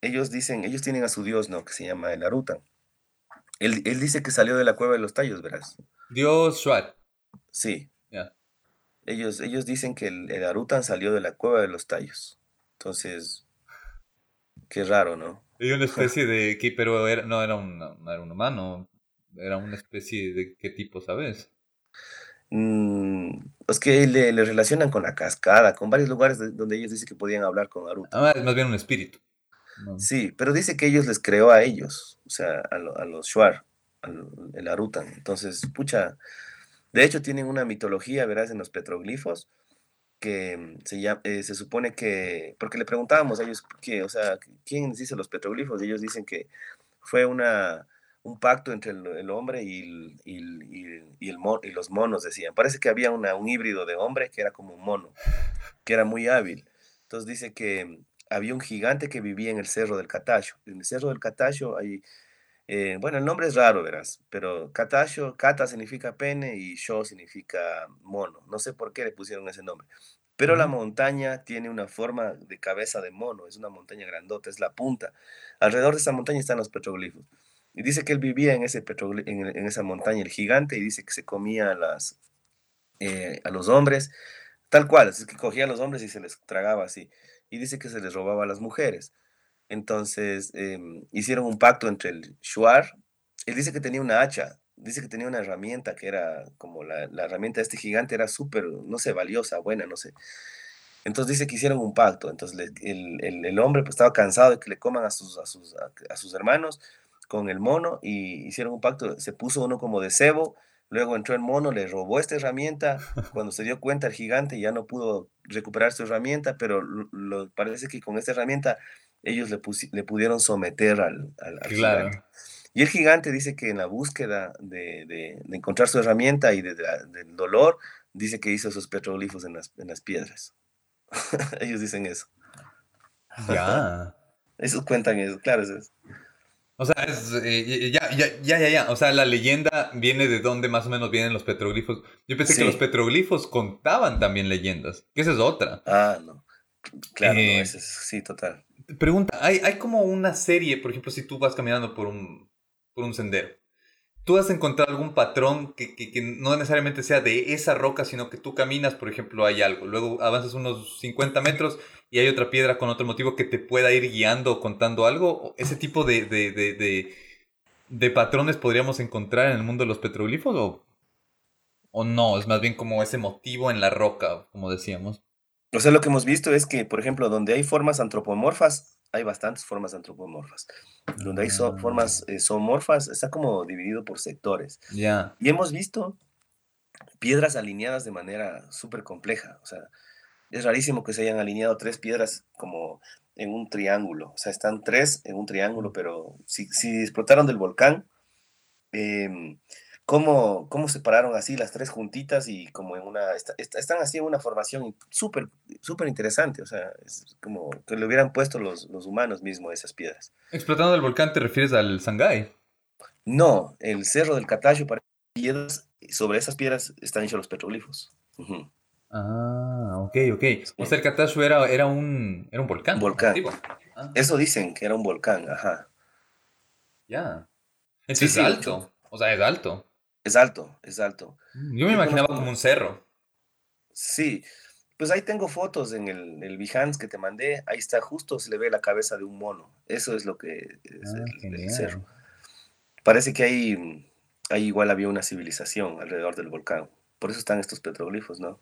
ellos dicen, ellos tienen a su dios, ¿no? Que se llama el Arutan. Él, dice que salió de la cueva de los tallos, verás. Dios Shuat. Sí. Ya. Ellos, ellos dicen que el, el Arutan salió de la cueva de los tallos. Entonces, Qué raro, ¿no? Y una especie de... Pero era, no, era un, era un humano. Era una especie de qué tipo, ¿sabes? Mm, es que le, le, relacionan con la cascada, con varios lugares donde ellos dicen que podían hablar con Naruto. Ah, es más bien un espíritu. Sí, pero dice que ellos les creó a ellos, o sea, a, a los Shuar, el Arutan. Entonces, pucha, de hecho tienen una mitología, verás, en los petroglifos, que mm, eh, se supone que, porque le preguntábamos a ellos, que, o sea, ¿quién dice los petroglifos? Y ellos dicen que fue una, un pacto entre el, hombre y, el, y, y, el, y, los monos, decían. Parece que había una, un híbrido de hombre que era como un mono, que era muy hábil. Entonces dice que mm, había un gigante que vivía en el Cerro del Catacho. En el Cerro del Catacho hay, eh, bueno, el nombre es raro, verás, pero Cata significa pene y Sho significa mono. No sé por qué le pusieron ese nombre. Pero la montaña tiene una forma de cabeza de mono, es una montaña grandota, es la punta. Alrededor de esa montaña están los petroglifos. Y dice que él vivía en, ese en, esa montaña, el gigante, y dice que se comía a, las, eh, a los hombres, tal cual, es que cogía a los hombres y se les tragaba así. Y dice que se les robaba a las mujeres. Entonces em, hicieron un pacto entre el Shuar, él dice que tenía una hacha, dice que tenía una herramienta que era como la, herramienta de este gigante, era súper, no sé, valiosa, buena, no sé. Entonces dice que hicieron un pacto. Entonces el, hombre pues, estaba cansado de que le coman a sus, a sus, a, sus hermanos con el mono y hicieron un pacto. Se puso uno como de cebo, luego entró el mono, le robó esta herramienta. Cuando se dio cuenta el gigante ya no pudo recuperar su herramienta, pero lo, parece que con esta herramienta ellos le, le pudieron someter al, al, claro. Gigante. Y el gigante dice que en la búsqueda de, encontrar su herramienta y del dolor, dice que hizo sus petroglifos en las, en las piedras. Ellos dicen eso. Ya. Esos cuentan eso, claro, es eso. O sea, eh, ya, ya, ya, ya, O sea, la leyenda viene de dónde más o menos vienen los petroglifos. Yo pensé que los petroglifos contaban también leyendas. Que esa es otra. Ah, no. Claro, eh, sí, total. Pregunta, ¿hay, hay como una serie, por ejemplo, si tú vas caminando por un, por un sendero. Tú has encontrado algún patrón que, no necesariamente sea de esa roca, sino que tú caminas, por ejemplo, hay algo. Luego avanzas unos 50 metros y hay otra piedra con otro motivo que te pueda ir guiando o contando algo. ¿Ese tipo de, de, patrones podríamos encontrar en el mundo de los petroglifos o, o no? Es más bien como ese motivo en la roca, como decíamos. O sea, lo que hemos visto es que, por ejemplo, donde hay formas antropomorfas, hay bastantes formas antropomorfas. Donde hay formas eh, zoomorfas, está como dividido por sectores. Ya. Y hemos visto piedras alineadas de manera súper compleja. O sea, es rarísimo que se hayan alineado tres piedras como en un triángulo. O sea, están tres en un triángulo, pero si, si explotaron del volcán, em, ¿cómo, ¿cómo separaron así las tres juntitas y como en una, están así en una formación súper, súper interesante. O sea, es como que le hubieran puesto los, los humanos mismos esas piedras. Explotando del volcán, ¿te refieres al Sangay? No, el cerro del Catayo para piedras, sobre esas piedras están hechos los petroglifos. Ah, ok, ok. O sea, el Catayo era, era, un, era un volcán. Volcán. Ah. Eso dicen que era un volcán, ajá. Ya. es alto. O sea, es alto. Es alto, es alto. Mm, yo me imaginaba como un cerro. Sí. Pues ahí tengo fotos en el, el Behance que te mandé. Ahí está, justo se le ve la cabeza de un mono. Eso es lo que es ah, el cerro. Parece que ahí, ahí igual había una civilización alrededor del volcán. Por eso están estos petroglifos, ¿no?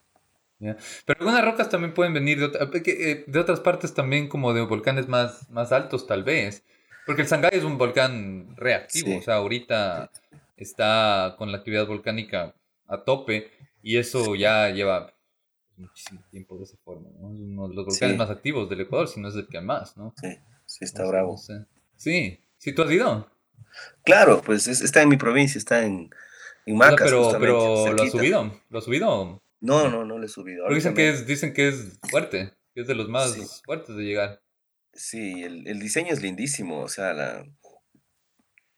Pero algunas rocas también pueden venir de, eh, de, otras partes también, como de volcanes más, más altos, tal vez. Porque el Sangay es un volcán reactivo, o sea, ahorita está con la actividad volcánica a tope y eso ya lleva muchísimo tiempo de esa forma, ¿no? Es uno de los volcanes más activos del Ecuador, si no es el que más, ¿no? Sí, sí está bravo. Sí, sí, tú has ido. Claro, pues está en mi provincia, está en, en Macas. pero, pero ¿lo has subido? ¿Lo has subido? No, no, no lo he subido. dicen que, es, dicen que es fuerte, que es de los más fuertes de llegar. Sí, el, el, diseño es lindísimo, o sea, la,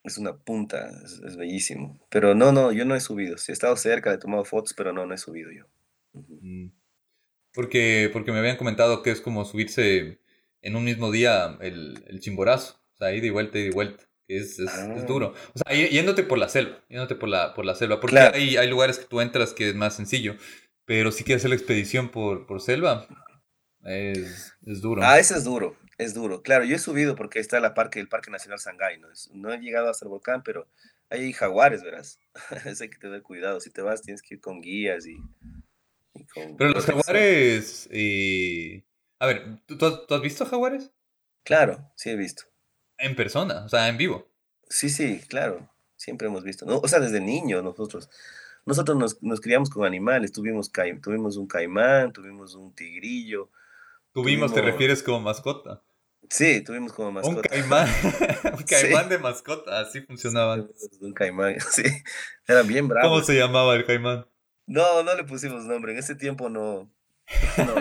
es una punta, es, bellísimo. Pero no, no, yo no he subido. Sí, he estado cerca, he tomado fotos, pero no, no he subido yo. Mm. Porque, porque me habían comentado que es como subirse en un mismo día el, el chimborazo, o sea, ida y vuelta, ida y vuelta es, es, ah. duro. O sea, yéndote por la selva, yéndote por la, por la selva, porque hay, hay lugares que tú entras que es más sencillo, pero si quieres hacer la expedición por, por selva, es, es, duro. Ah, ese es duro, es duro. Claro, yo he subido porque está la parque, el Parque Nacional Sangay, ¿no? no he llegado hasta el volcán, pero hay jaguares, verás. hay que tener cuidado. Si te vas, tienes que ir con guías y... pero los jaguares... Eh, a ver, ¿tú, ¿tú has visto jaguares? Claro, sí he visto. En persona, o sea, en vivo. Sí, sí, claro. Siempre hemos visto. ¿no? O sea, desde niños nosotros. Nosotros nos, nos criamos con animales. Tuvimos, tuvimos un caimán, tuvimos un tigrillo. Tuvimos, te refieres como mascota. Sí, tuvimos como mascota. Un caimán, un caimán de mascota, así funcionaban. un caimán, sí. Era bien bravo. ¿Cómo se llamaba el caimán? No, no le pusimos nombre. En ese tiempo no, no,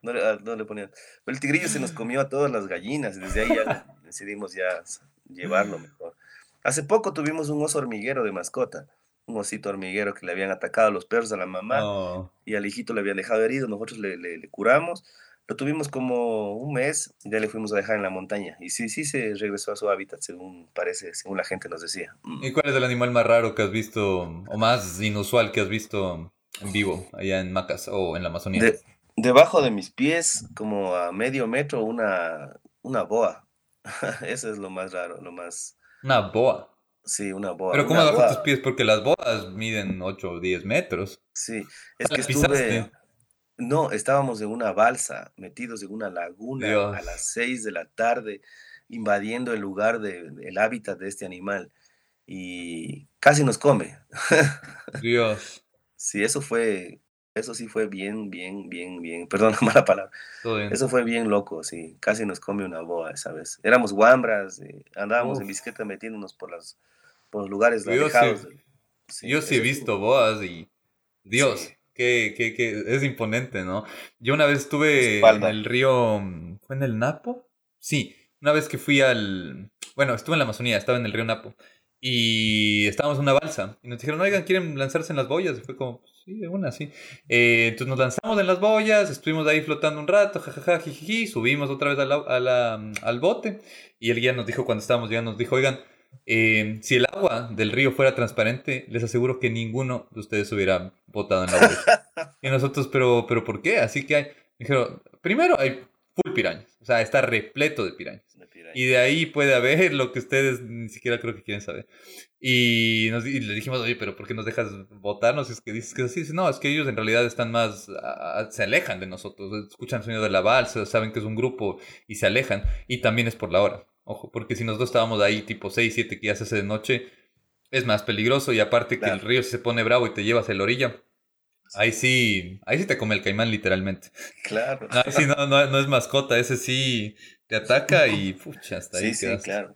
no, le, ah, no le ponían. Pero el tigrillo se nos comió a todas las gallinas. Desde ahí ya decidimos ya llevarlo mejor. Hace poco tuvimos un oso hormiguero de mascota, un osito hormiguero que le habían atacado a los perros a la mamá y al hijito le habían dejado herido, nosotros le, le, curamos, lo tuvimos como un mes y ya le fuimos a dejar en la montaña. Y sí, sí se regresó a su hábitat, según parece, según la gente nos decía. ¿Y cuál es el animal más raro que has visto o más inusual que has visto en vivo allá en Macas o en la Amazonía? debajo de mis pies, como a medio metro, una, una boa. Eso es lo más raro, lo más... Una boa. Sí, una boa. Pero ¿cómo abajo tus pies? Porque las boas miden 8 o 10 metros. Sí, es que estuve... No, estábamos en una balsa, metidos en una laguna a las 6 de la tarde, invadiendo el lugar, de, el hábitat de este animal. Y casi nos come. Dios. Sí, eso fue eso sí fue bien, bien, bien, bien, perdón la mala palabra. Eso fue bien loco, sí, casi nos come una boa esa vez. Éramos guambras, eh, andábamos en bicicleta metiéndonos por, las, por los lugares alejados. yo sí he visto boas y Dios, que, que, que, es imponente, ¿no? Yo una vez estuve en el río, ¿fue en el Napo? Sí, una vez que fui al, bueno, estuve en la Amazonía, estaba en el río Napo y estábamos en una balsa y nos dijeron, oigan, ¿quieren lanzarse en las boyas? Y fue como, Sí, de una, sí. Eh, entonces nos lanzamos en las boyas, estuvimos ahí flotando un rato, jajaja, jijiji, subimos otra vez al bote y el guía nos dijo cuando estábamos llegando, nos dijo, oigan, eh, si el agua del río fuera transparente, les aseguro que ninguno de ustedes hubiera botado en la boya. y nosotros, pero, pero ¿por qué? Así que hay, dijeron, primero hay full pirañas, o sea, está repleto de pirañas. Y de ahí puede haber lo que ustedes ni siquiera creo que quieren saber. Y, nos, le dijimos, oye, pero ¿por qué nos dejas votarnos? Es que dices que así. No, es que ellos en realidad están más, se alejan de nosotros. Escuchan el sonido de la balsa, saben que es un grupo y se alejan. Y también es por la hora. Ojo, porque si nosotros estábamos ahí tipo 6, 7 que ya se hace de noche, Es más peligroso y aparte que el río se pone bravo y te llevas a la orilla. Ahí sí, ahí sí te come el caimán literalmente. Claro. Ahí sí no, no, es mascota, ese sí te ataca y pucha, hasta ahí. Sí, sí, claro.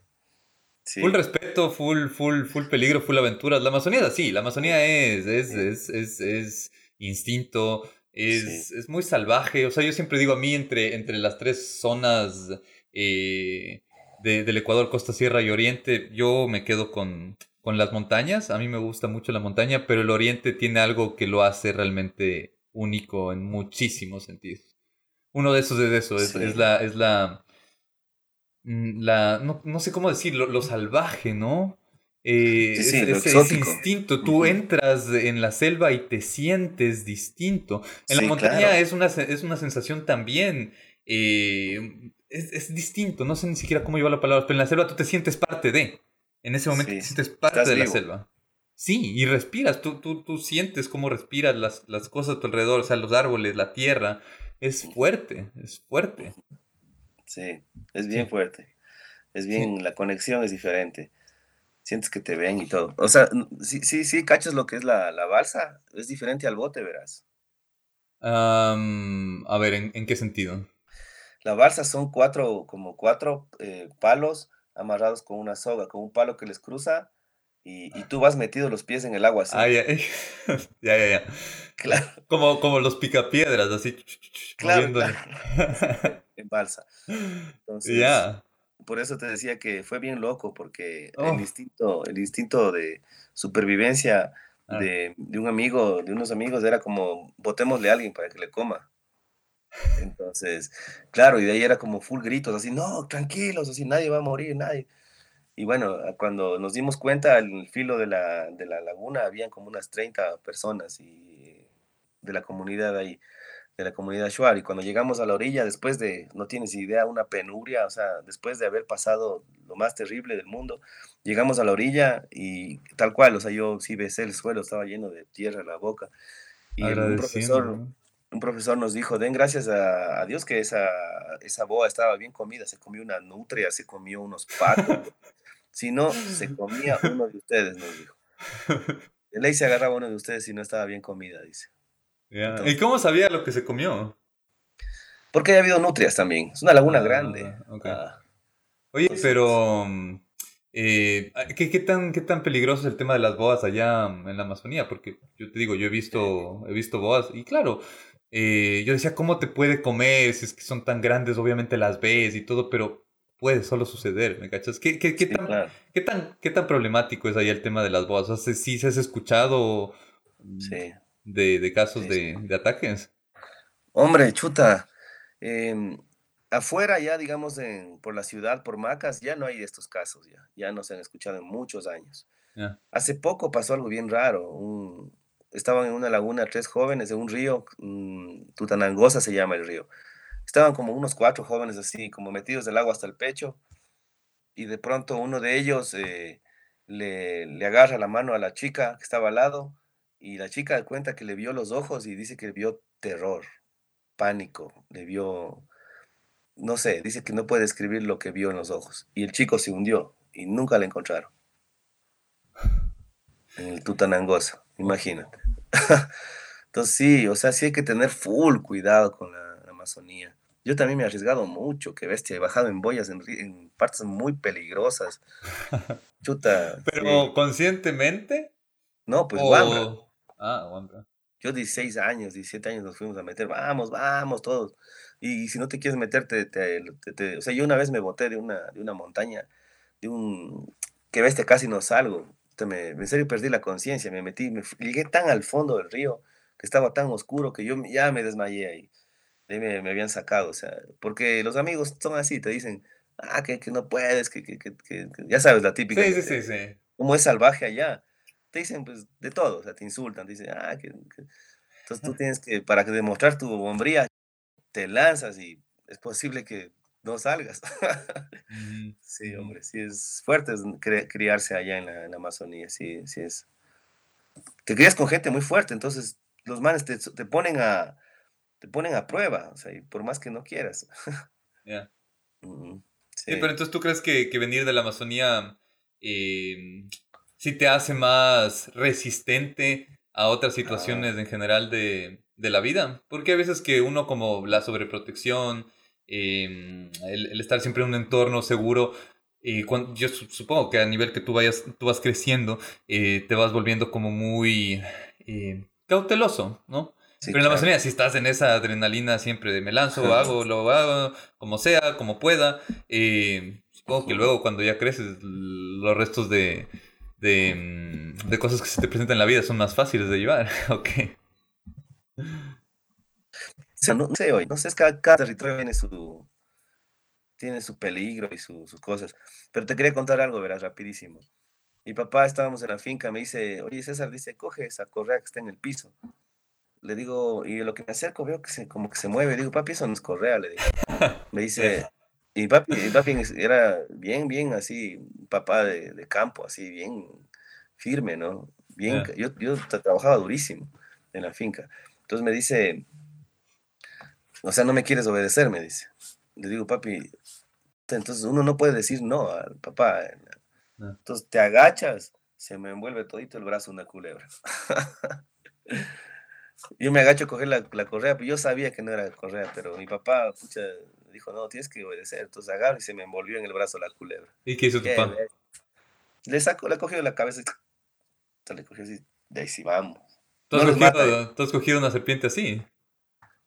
Full respeto, full, full, full peligro, full aventuras. La Amazonía es así, la Amazonía es, es, es, es, es instinto, es, es, muy salvaje. O sea, yo siempre digo a mí, entre, entre las tres zonas eh, del Ecuador, Costa, Sierra y Oriente, yo me quedo con, con las montañas. A mí me gusta mucho la montaña, pero el Oriente tiene algo que lo hace realmente único en muchísimos sentidos. Uno de esos es eso, es, es la, es la, mm, la no, no sé cómo decirlo, lo salvaje, ¿no? Eh, ese, instinto, tú entras en la selva y te sientes distinto. En la montaña es, una, es una sensación también, eh, es, distinto, no sé ni siquiera cómo llevar la palabra, pero en la selva tú te sientes parte de, en ese momento te sientes parte de la selva. Sí, y respiras, tú, tú, tú sientes cómo respiras las, las cosas a tu alrededor, o sea, los árboles, la tierra, es fuerte, es fuerte. Sí, es bien fuerte, es bien, la conexión es diferente sientes que te ven y todo. O sea, sí, sí, sí, cachas lo que es la, balsa. Es diferente al bote, verás. a ver, ¿en, qué sentido? La balsa son cuatro, como cuatro eh, palos amarrados con una soga, con un palo que les cruza y, tú vas metido los pies en el agua así. Ah, ya, ya, ya, ya. Claro. Como, como los picapiedras, así. Claro, en balsa. Entonces, ya por eso te decía que fue bien loco, porque el, oh. instinto, el instinto de supervivencia ah. de, un amigo, de unos amigos, era como, botémosle a alguien para que le coma. Entonces, claro, y de ahí era como full gritos, así, no, tranquilos, así, nadie va a morir, nadie. Y bueno, cuando nos dimos cuenta, al filo de la, de la laguna habían como unas 30 personas y de la comunidad ahí de la comunidad Shuar. Y cuando llegamos a la orilla, después de, no tienes idea, una penuria, o sea, después de haber pasado lo más terrible del mundo, llegamos a la orilla y tal cual, o sea, yo sí besé el suelo, estaba lleno de tierra en la boca. Y un profesor, un profesor nos dijo, den gracias a, Dios que esa, esa boa estaba bien comida, se comió una nutria, se comió unos patos. si no, se comía uno de ustedes, nos dijo. De ley se agarraba uno de ustedes si no estaba bien comida, dice. ¿Y cómo sabía lo que se comió? Porque ha habido nutrias también. Es una laguna ah, grande. Ah, Oye, pero eh, ¿qué, tan, ¿qué tan peligroso es el tema de las boas allá en la Amazonía? Porque yo te digo, yo he visto, he visto boas y claro, eh, yo decía, ¿cómo te puede comer? Si es que son tan grandes, obviamente las ves y todo, pero puede solo suceder, ¿me cachas? ¿Qué, qué, qué, tan, ¿qué, tan, ¿Qué tan problemático es ahí el tema de las boas? O sea, si se has escuchado... Sí de, casos de, ataques. Hombre, chuta. Em, afuera ya, digamos, en, por la ciudad, por Macas, ya no hay de estos casos, ya, ya no se han escuchado en muchos años. Hace poco pasó algo bien raro. Estaban en una laguna tres jóvenes de un río, Tutanangosa se llama el río. Estaban como unos cuatro jóvenes así, como metidos del agua hasta el pecho, y de pronto uno de ellos eh, le, le agarra la mano a la chica que estaba al lado, y la chica cuenta que le vio los ojos y dice que vio terror, pánico, le vio, no sé, dice que no puede describir lo que vio en los ojos. Y el chico se hundió y nunca le encontraron. En el Tutanangosa, imagínate. Entonces sí, o sea, sí hay que tener full cuidado con la, Amazonía. Yo también me he arriesgado mucho, que bestia, he bajado en boyas en, partes muy peligrosas. Chuta. ¿Pero conscientemente? No, pues o... Ah, Yo 16 años, 17 años nos fuimos a meter, vamos, vamos, todos. Y, si no te quieres meterte, te, o sea, yo una vez me boté de una, de una montaña, de un, que ves, casi no salgo. Me, en serio perdí la conciencia, me metí, me, llegué tan al fondo del río, que estaba tan oscuro que yo ya me desmayé ahí. De me, me, habían sacado, o sea, porque los amigos son así, te dicen, ah, que, que no puedes, que, que, que, ya sabes, la típica. Sí, sí, sí, sí. Como es salvaje allá te dicen pues de todo, o sea, te insultan, te dicen, ah, que, entonces tú tienes que, para demostrar tu hombría, te lanzas y es posible que no salgas. sí, hombre, sí es fuerte criarse allá en la, Amazonía, sí, sí es. Te crías con gente muy fuerte, entonces los manes te, te ponen a te ponen a prueba, o sea, y por más que no quieras. Ya. sí. pero entonces tú crees que, que venir de la Amazonía eh, sí te hace más resistente a otras situaciones en general de, la vida. Porque a veces que uno como la sobreprotección, em, el, estar siempre en un entorno seguro, cuando, yo supongo que a nivel que tú vayas, tú vas creciendo, eh, te vas volviendo como muy eh, cauteloso, ¿no? Pero en la Amazonía, si estás en esa adrenalina siempre de me lanzo, hago, lo hago, como sea, como pueda, eh, supongo que luego cuando ya creces, los restos de, Mm, de, cosas que se te presentan en la vida son más fáciles de llevar, ¿ok? No sé hoy, no sé, es cada, cada territorio tiene su, tiene su peligro y sus cosas. Pero te quería contar algo, verás, rapidísimo. Mi papá, estábamos en la finca, me dice, oye César, dice, coge esa correa que está en el piso. Le digo, y lo que me acerco veo que se, como que se mueve. Digo, papi, eso no es correa, le digo. Me dice, y papi, papi era bien, bien así, papá de, campo, así, bien firme, ¿no? Bien, yo, yo trabajaba durísimo en la finca. Entonces me dice, o sea, no me quieres obedecer, me dice. Le digo, papi, entonces uno no puede decir no al papá. Entonces te agachas, se me envuelve todito el brazo una culebra. yo me agacho a coger la, correa, pero yo sabía que no era correa, pero mi papá, pucha, dijo, no, tienes que obedecer. Entonces agarro y se me envolvió en el brazo la culebra. ¿Y qué hizo tu papá? Le sacó, le cogió la cabeza y le cogió así, de ahí sí vamos. ¿Tú has, cogido, una serpiente así?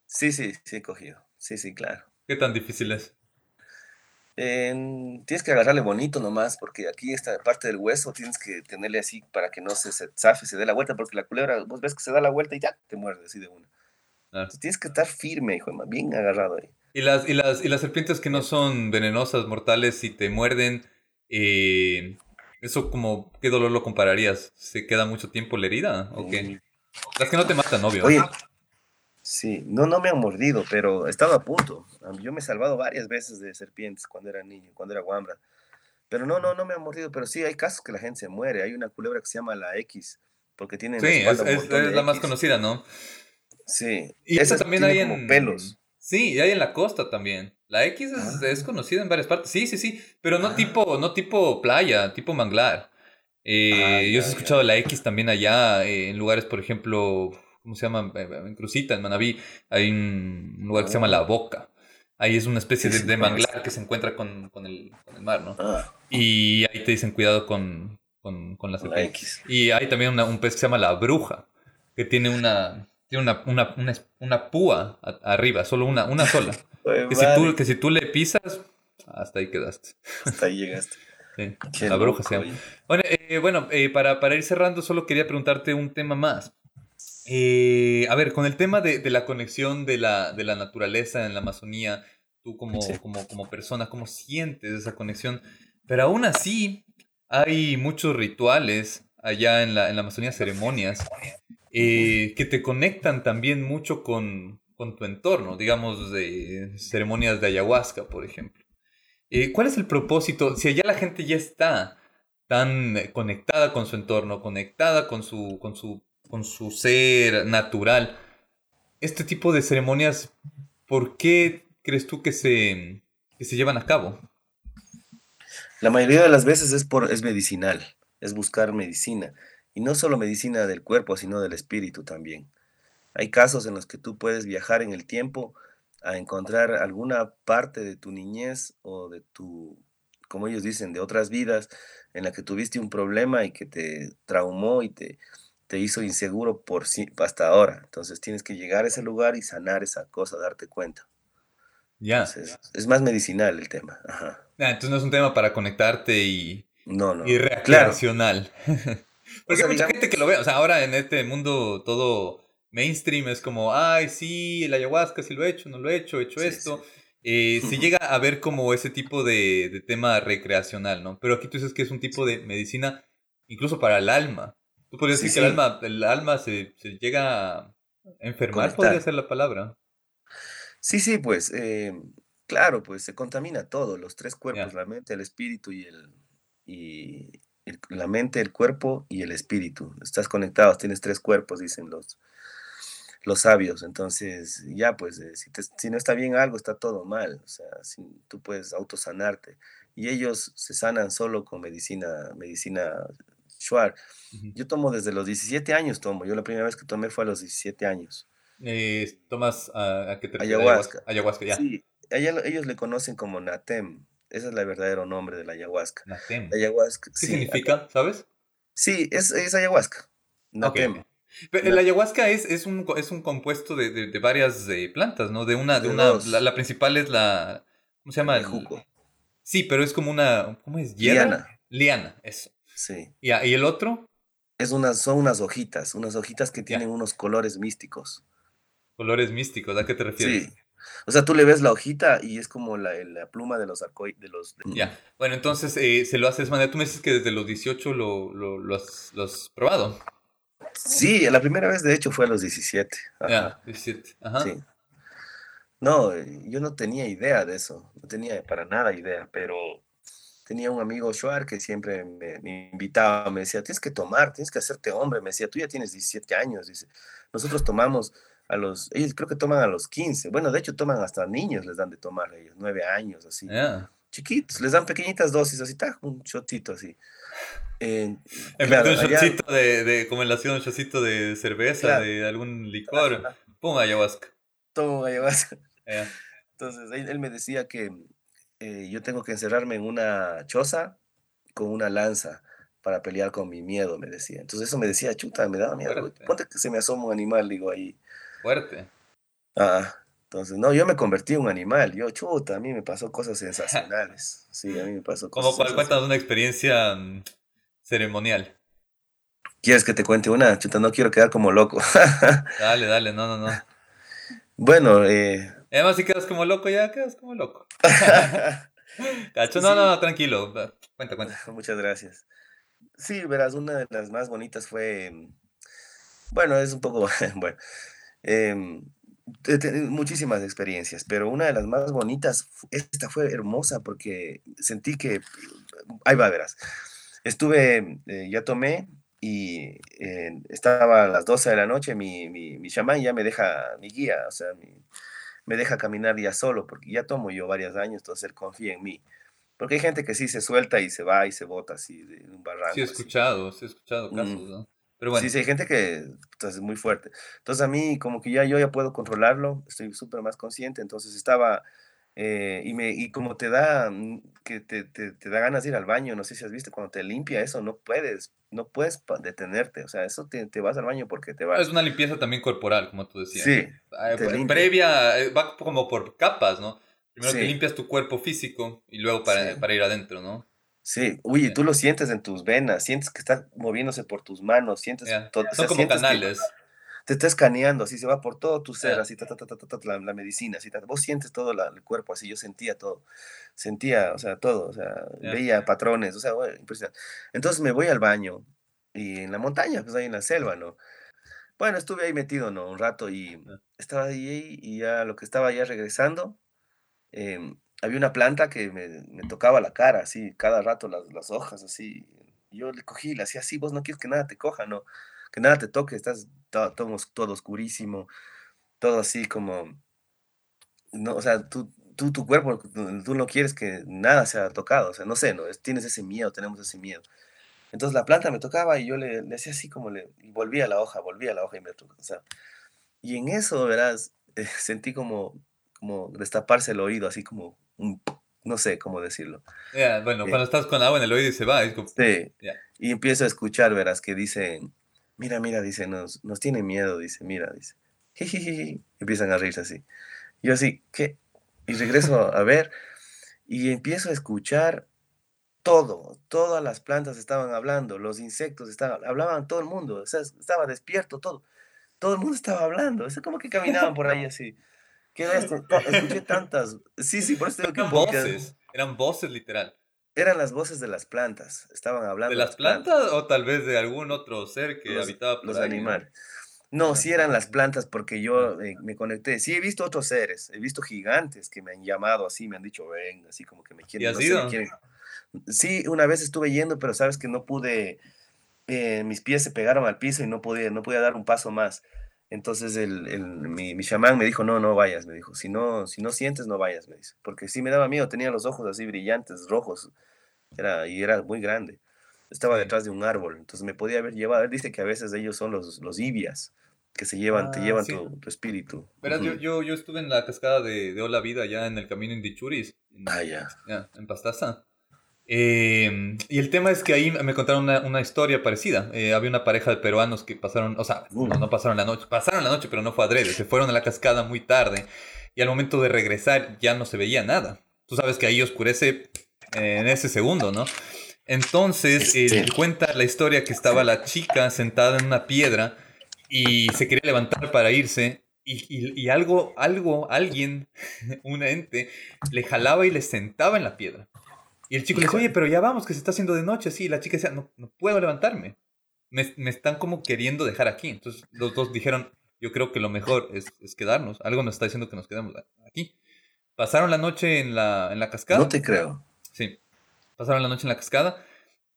Sí, sí, sí he cogido. Sí, sí, claro. ¿Qué tan difícil es? tienes que agarrarle bonito nomás, porque aquí esta parte del hueso tienes que tenerle así para que no se, se zafe, se dé la vuelta, porque la culebra, vos ves que se da la vuelta y ya te muerde así de una. Entonces tienes que estar firme, hijo, bien agarrado ahí. ¿Y las, y las, y las serpientes que no son venenosas, mortales, si te muerden, eh, eso como, ¿qué dolor lo compararías? ¿Se queda mucho tiempo la herida o qué? Mm. Las que no te matan, obvio. Oye, sí, no, no me han mordido, pero he estado a punto. Yo me he salvado varias veces de serpientes cuando era niño, cuando era guambra. Pero no, no, no me han mordido, pero sí hay casos que la gente se muere. Hay una culebra que se llama la X, porque tiene... Sí, es, es, la más conocida, ¿no? Sí. Y esa también hay en... pelos. Sí, y hay en la costa también. La X es, ah. conocida en varias partes. Sí, sí, sí. Pero no ah. tipo, no tipo playa, tipo manglar. Eh, ah, yo he escuchado la X también allá, eh, en lugares, por ejemplo, ¿cómo se llama? Eh, en Cruzita, en Manabí, hay un lugar que se llama La Boca. Ahí es una especie de, manglar que se encuentra con, el, mar, ¿no? Y ahí te dicen cuidado con, con, con la X. Y hay también un pez que se llama la bruja, que tiene una, tiene una, una, una, una púa arriba, solo una, una sola. que, si tú, que si tú le pisas, hasta ahí quedaste. Hasta ahí llegaste. la bruja se llama. Bueno, eh, bueno eh, para, para, ir cerrando, solo quería preguntarte un tema más. Eh, a ver, con el tema de, de, la conexión de la, de la naturaleza en la Amazonía, tú como, como, como persona, ¿cómo sientes esa conexión? Pero aún así, hay muchos rituales allá en la, en la Amazonía, ceremonias, eh, que te conectan también mucho con, tu entorno, digamos, de ceremonias de ayahuasca, por ejemplo. Eh, ¿Cuál es el propósito? Si allá la gente ya está tan conectada con su entorno, conectada con su, con su, con su ser natural, este tipo de ceremonias, ¿por qué crees tú que se, que se llevan a cabo? La mayoría de las veces es, por, es medicinal, es buscar medicina. Y no solo medicina del cuerpo, sino del espíritu también. Hay casos en los que tú puedes viajar en el tiempo a encontrar alguna parte de tu niñez o de tu, como ellos dicen, de otras vidas en la que tuviste un problema y que te traumó y te, te hizo inseguro por hasta ahora. Entonces tienes que llegar a ese lugar y sanar esa cosa, darte cuenta. Ya. es más medicinal el tema. entonces no es un tema para conectarte y, no, no. y recreacional. Porque hay mucha gente que lo ve, o sea, ahora en este mundo todo mainstream es como, ay, sí, el ayahuasca sí lo he hecho, no lo he hecho, he hecho esto. Eh, se llega a ver como ese tipo de, tema recreacional, ¿no? Pero aquí tú dices que es un tipo de medicina incluso para el alma. Tú podrías decir que el alma, el alma se, llega a enfermar, podría ser la palabra. Sí, sí, pues, eh, claro, pues se contamina todo, los tres cuerpos, la mente, el espíritu y el, y, la mente, el cuerpo y el espíritu. Estás conectado, tienes tres cuerpos, dicen los, los sabios. Entonces, ya, pues, eh, si, si, no está bien algo, está todo mal. O sea, si, tú puedes autosanarte. Y ellos se sanan solo con medicina, medicina Yo tomo desde los 17 años, tomo. Yo la primera vez que tomé fue a los 17 años. Eh, ¿Tomas a, qué te refieres? Ayahuasca. Ayahuasca, ya. Sí, ellos le conocen como Natem. Ese es el verdadero nombre de la ayahuasca. Natem. ayahuasca, ¿Qué significa, sabes? Sí, es, es ayahuasca. Natem. Pero la ayahuasca es, es, un, es un compuesto de, de, varias eh, plantas, ¿no? De una, de, una, la, principal es la, ¿cómo se llama? El jugo. Sí, pero es como una, ¿cómo es? Liana. Liana, eso. Sí. ¿Y, ¿Y, el otro? Es unas, son unas hojitas, unas hojitas que tienen unos colores místicos. Colores místicos, ¿a qué te refieres? Sí. O sea, tú le ves la hojita y es como la, pluma de los arcoíris. De los, Ya. Bueno, entonces eh, se lo haces manera. Tú me dices que desde los 18 lo, lo, lo, has, lo has probado. Sí, la primera vez de hecho fue a los 17. Ya, 17. Ajá. Sí. No, yo no tenía idea de eso, no tenía para nada idea, pero tenía un amigo Shuar que siempre me, invitaba, me decía, tienes que tomar, tienes que hacerte hombre, me decía, tú ya tienes 17 años, dice, nosotros tomamos a los, ellos creo que toman a los 15, bueno, de hecho toman hasta niños, les dan de tomar ellos, 9 años, así, chiquitos, les dan pequeñitas dosis, así, está un shotito así. en vez de un shotcito de, de, como en la ciudad, un shotcito de cerveza, de algún licor, pum, ayahuasca. Tomo ayahuasca. Entonces, él, me decía que eh, yo tengo que encerrarme en una choza con una lanza para pelear con mi miedo, me decía. Entonces eso me decía, chuta, me daba miedo. Ponte que se me asoma un animal, digo, ahí. Fuerte. Ah, entonces, no, yo me convertí en un animal. Yo, chuta, a mí me pasó cosas sensacionales. Sí, a mí me pasó cosas ¿Cómo cuál cuentas una experiencia mm, ceremonial? ¿Quieres que te cuente una? Chuta, no quiero quedar como loco. dale, dale, no, no, no. Bueno, eh, Además, si quedas como loco, ya quedas como loco. Cacho, no, no, tranquilo. Cuenta, cuenta. Muchas gracias. Sí, verás, una de las más bonitas fue. Bueno, es un poco. bueno. Eh, muchísimas experiencias, pero una de las más bonitas, esta fue hermosa porque sentí que. Ahí va, verás. Estuve, eh, ya tomé y eh, estaba a las 12 de la noche, mi, mi, mi chamán ya me deja mi guía, o sea, mi, me deja caminar ya solo, porque ya tomo yo varios años, entonces él confía en mí. Porque hay gente que sí se suelta y se va y se bota así de un barranco. Sí, he escuchado, sí he escuchado casos, ¿no? Pero bueno. Sí, sí, hay gente que entonces, es muy fuerte. Entonces a mí como que ya yo ya puedo controlarlo, estoy súper más consciente, entonces estaba eh, y, me, y como te da, mm, que te, te, te, da ganas de ir al baño, no sé si has visto, cuando te limpia eso, no puedes, no puedes detenerte, o sea, eso te, te vas al baño porque te vas. Es una limpieza también corporal, como tú decías. Sí. Previa, eh, va como por capas, ¿no? Primero te limpias tu cuerpo físico y luego para, para ir adentro, ¿no? Sí, uy, tú lo sientes en tus venas, sientes que está moviéndose por tus manos, sientes todo. Son como canales te está escaneando, así se va por todo tu ser, así, ta, ta, ta, la, la, medicina, así, vos sientes todo el cuerpo, así, yo sentía todo, sentía, o sea, todo, o sea, veía patrones, o sea, impresionante. Entonces me voy al baño, y en la montaña, pues ahí en la selva, ¿no? Bueno, estuve ahí metido, ¿no? Un rato, y estaba ahí, y ya lo que estaba ya regresando, em, había una planta que me, me, tocaba la cara, así, cada rato las, las hojas, así, yo le cogí y le hacía así, vos no quieres que nada te coja, ¿no? Que nada te toque, estás todo, todo, oscurísimo, todo así como, no, o sea, tú, tú, tu cuerpo, tú no quieres que nada sea tocado, o sea, no sé, no, tienes ese miedo, tenemos ese miedo. Entonces la planta me tocaba y yo le, le hacía así como le, y volvía a la hoja, volvía a la hoja y me tocaba, o sea, y en eso, verás, sentí como, como destaparse el oído, así como un, no sé cómo decirlo. bueno, eh cuando estás con agua en el oído y se va, es como... Sí, y empiezo a escuchar, verás, que dicen, mira, mira, dice, nos, nos tiene miedo, dice, mira, dice. Empiezan a reírse así. Yo así, ¿qué? Y regreso a ver y empiezo a escuchar todo, todas las plantas estaban hablando, los insectos estaban, hablaban todo el mundo, o sea, estaba despierto todo, todo el mundo estaba hablando, es como que caminaban por ahí así. ¿Qué Escuché tantas, sí, sí, por eso tengo que... Eran voces, eran voces literal. Eran las voces de las plantas, estaban hablando. ¿De las, plantas, o tal vez de algún otro ser que habitaba por los animales? No, sí eran las plantas porque yo eh, me conecté. Sí he visto otros seres, he visto gigantes que me han llamado así, me han dicho ven, así como que me quieren. ¿Y has Sí, una vez estuve yendo, pero sabes que no pude, eh, mis pies se pegaron al piso y no podía, no podía dar un paso más. Entonces el, el, mi, mi chamán me dijo, no, no vayas, me dijo, si no, si no sientes, no vayas, me dice, porque sí me daba miedo, tenía los ojos así brillantes, rojos, era, y era muy grande. estaba detrás de un árbol, entonces me podía haber llevado. Él dice que a veces ellos son los, los ibias, que se llevan, te ah, llevan tu, espíritu. Verás, yo, yo, yo, estuve en la cascada de, de Ola Vida, ya en el camino en Dichuris. ah, ya. En Pastaza. Em, y el tema es que ahí me contaron una, una historia parecida. Eh, había una pareja de peruanos que pasaron, o sea, no, no, pasaron la noche, pasaron la noche, pero no fue adrede. Se fueron a la cascada muy tarde y al momento de regresar ya no se veía nada. Tú sabes que ahí oscurece eh, en ese segundo, ¿no? Entonces, eh, cuenta la historia que estaba la chica sentada en una piedra y se quería levantar para irse y, y, algo, algo, alguien, un ente, le jalaba y le sentaba en la piedra. Y el chico le dice, oye, pero ya vamos, que se está haciendo de noche. Sí, la chica decía, no, no puedo levantarme. Me, me, están como queriendo dejar aquí. Entonces los dos dijeron, yo creo que lo mejor es, es, quedarnos. Algo nos está diciendo que nos quedemos aquí. Pasaron la noche en la, en la cascada. No te creo. Sí. Pasaron la noche en la cascada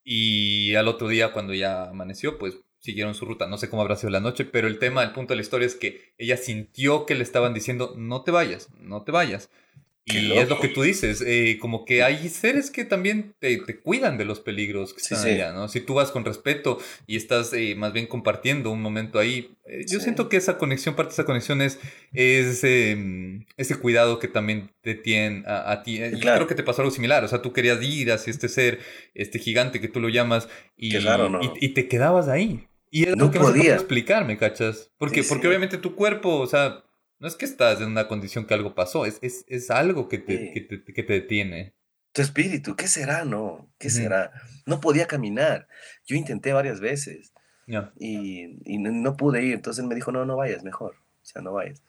y al otro día cuando ya amaneció, pues siguieron su ruta. No sé cómo habrá sido la noche, pero el tema, el punto de la historia es que ella sintió que le estaban diciendo, no te vayas, no te vayas. Y es lo que tú dices, eh, como que hay seres que también te, te, cuidan de los peligros que están allá, ¿no? Si tú vas con respeto y estás eh, más bien compartiendo un momento ahí, eh, yo siento que esa conexión, parte de esa conexión es, es em, ese cuidado que también te tienen a, ti. Y creo que te pasó algo similar, o sea, tú querías ir hacia este ser, este gigante que tú lo llamas, y, y, te quedabas ahí. Y es no lo que podía. no explicarme, ¿cachas? Porque, porque obviamente tu cuerpo, o sea no es que estás en una condición que algo pasó, es, es, es algo que te, que, te, que te, detiene. Tu espíritu, ¿qué será, no? ¿Qué será? No podía caminar. Yo intenté varias veces y, y, no pude ir. Entonces él me dijo, no, no vayas, mejor. O sea, no vayas.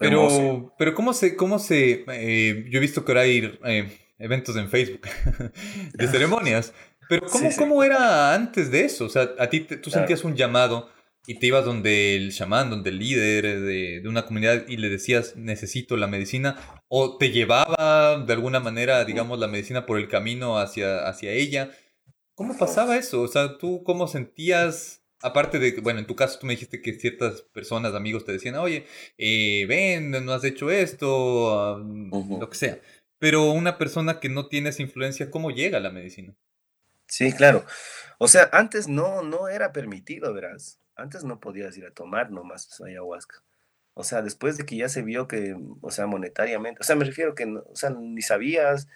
pero, pero ¿cómo se, cómo se, eh, yo he visto que ahora hay eh, eventos en Facebook de ceremonias, pero ¿cómo, ¿cómo era antes de eso? O sea, a ti tú sentías un llamado y te ibas donde el chamán, donde el líder de, de, una comunidad y le decías, necesito la medicina, o te llevaba de alguna manera, digamos, la medicina por el camino hacia, hacia ella. ¿Cómo pasaba eso? O sea, ¿tú cómo sentías, aparte de, bueno, en tu caso tú me dijiste que ciertas personas, amigos, te decían, oye, eh, ven, no has hecho esto, lo que sea. Pero una persona que no tiene esa influencia, ¿cómo llega a la medicina? Sí, claro. O sea, antes no, no era permitido, verás. Antes no podías ir a tomar nomás ayahuasca. O sea, después de que ya se vio que, o sea, monetariamente, o sea, me refiero que, o sea, ni sabías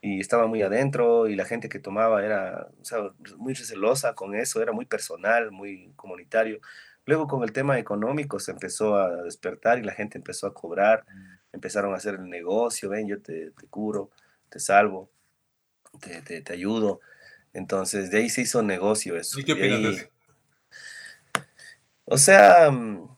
y estaba muy adentro y la gente que tomaba era, o sea, muy recelosa con eso, era muy personal, muy comunitario. Luego con el tema económico se empezó a despertar y la gente empezó a cobrar, mm. empezaron a hacer el negocio, ven, yo te, te curo, te salvo, te, te, te, ayudo. Entonces, de ahí se hizo negocio eso. ¿Y qué opinas de eso? O sea, mm,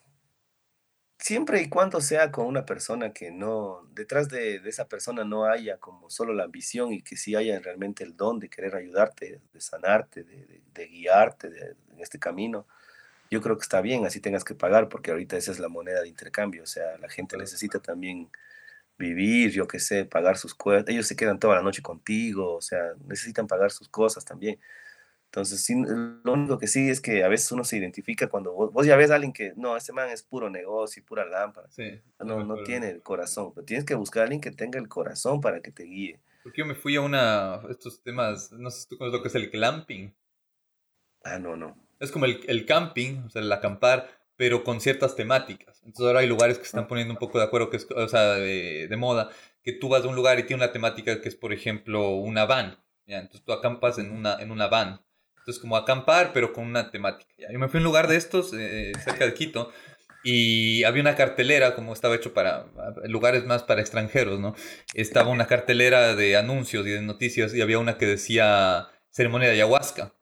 siempre y cuando sea con una persona que no, detrás de, esa persona no haya como solo la ambición y que sí haya realmente el don de querer ayudarte, de sanarte, de, guiarte en este camino, yo creo que está bien, así tengas que pagar, porque ahorita esa es la moneda de intercambio, o sea, la gente necesita también vivir, yo qué sé, pagar sus cuentas, ellos se quedan toda la noche contigo, o sea, necesitan pagar sus cosas también. Entonces, sí, lo único que sí es que a veces uno se identifica cuando vos, ya ves a alguien que, no, este man es puro negocio y pura lámpara. Sí, no, no tiene el corazón, pero tienes que buscar a alguien que tenga el corazón para que te guíe. Porque yo me fui a una, estos temas, no sé si tú conoces lo que es el glamping. Ah, no, no. Es como el, el camping, o sea, el acampar, pero con ciertas temáticas. Entonces ahora hay lugares que están ah. poniendo un poco de acuerdo, que es, o sea, de, de moda, que tú vas a un lugar y tiene una temática que es, por ejemplo, una van. ¿ya? Entonces tú acampas en una, en una van entonces, como acampar, pero con una temática. Yo me fui a un lugar de estos, eh, cerca de Quito, y había una cartelera, como estaba hecho para lugares más para extranjeros, ¿no? Estaba una cartelera de anuncios y de noticias, y había una que decía ceremonia de ayahuasca.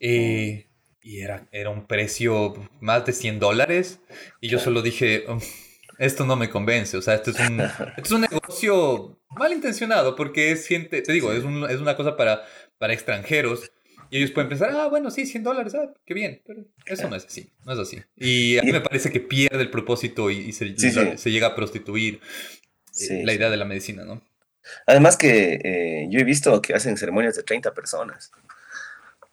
Eh, y era, era un precio más de 100 dólares, y yo solo dije, mm, esto no me convence, o sea, esto es un, esto es un negocio malintencionado, porque es gente, te digo, es, un, es una cosa para, para extranjeros y ellos pueden pensar, ah, bueno, sí, 100 dólares, ah, qué bien. Pero eso no es así, no es así. Y a mí me parece que pierde el propósito y, se, llega a prostituir eh, la idea de la medicina, ¿no? Además que eh, yo he visto que hacen ceremonias de 30 personas.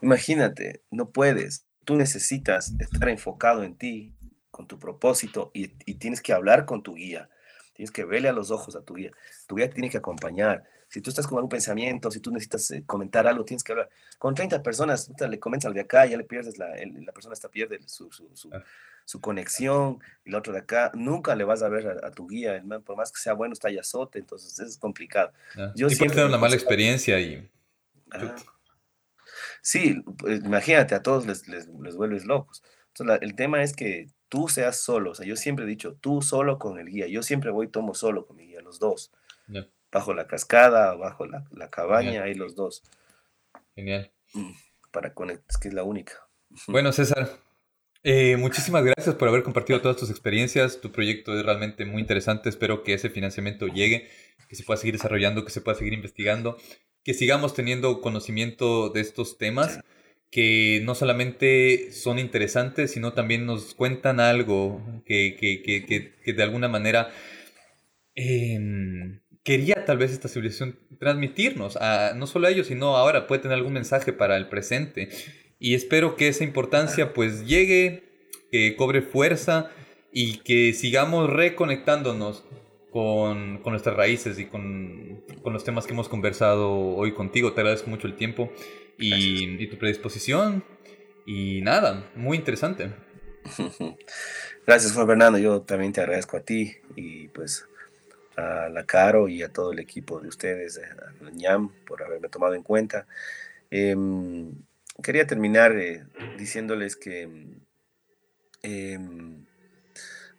Imagínate, no puedes. Tú necesitas estar enfocado en ti, con tu propósito, y, y tienes que hablar con tu guía. Tienes que verle a los ojos a tu guía. Tu guía tiene que acompañar Si tú estás con algún pensamiento, si tú necesitas eh, comentar algo, tienes que hablar. Con 30 personas, le comentas al de acá, ya le pierdes, la, la persona está pierde su, su, su, ah. su, conexión, y el otro de acá, nunca le vas a ver a, tu guía, por más que sea bueno, está ya azote, entonces es complicado. Ah. Yo y siempre tener una mala experiencia y... Sí, pues, imagínate, a todos les, les, les vuelves locos. Entonces, el tema es que tú seas solo. O sea, yo siempre he dicho, tú solo con el guía. Yo siempre voy y tomo solo con mi guía, los dos. Bajo la cascada, bajo la, la cabaña, ahí los dos. Genial. Mm, para conectar, es que es la única. Bueno, César, eh, muchísimas gracias por haber compartido todas tus experiencias. Tu proyecto es realmente muy interesante. Espero que ese financiamiento llegue, que se pueda seguir desarrollando, que se pueda seguir investigando, que sigamos teniendo conocimiento de estos temas que no solamente son interesantes, sino también nos cuentan algo que, que, que, que de alguna manera em, quería tal vez esta civilización transmitirnos, a, no solo a ellos, sino ahora puede tener algún mensaje para el presente. Y espero que esa importancia pues llegue, que cobre fuerza y que sigamos reconectándonos con, con nuestras raíces y con, con, los temas que hemos conversado hoy contigo. Te agradezco mucho el tiempo y, tu predisposición. Y nada, muy interesante. Gracias, Juan Fernando. Yo también te agradezco a ti y pues a la Caro y a todo el equipo de ustedes, a ñam, por haberme tomado en cuenta. Em, quería terminar eh, diciéndoles que, em,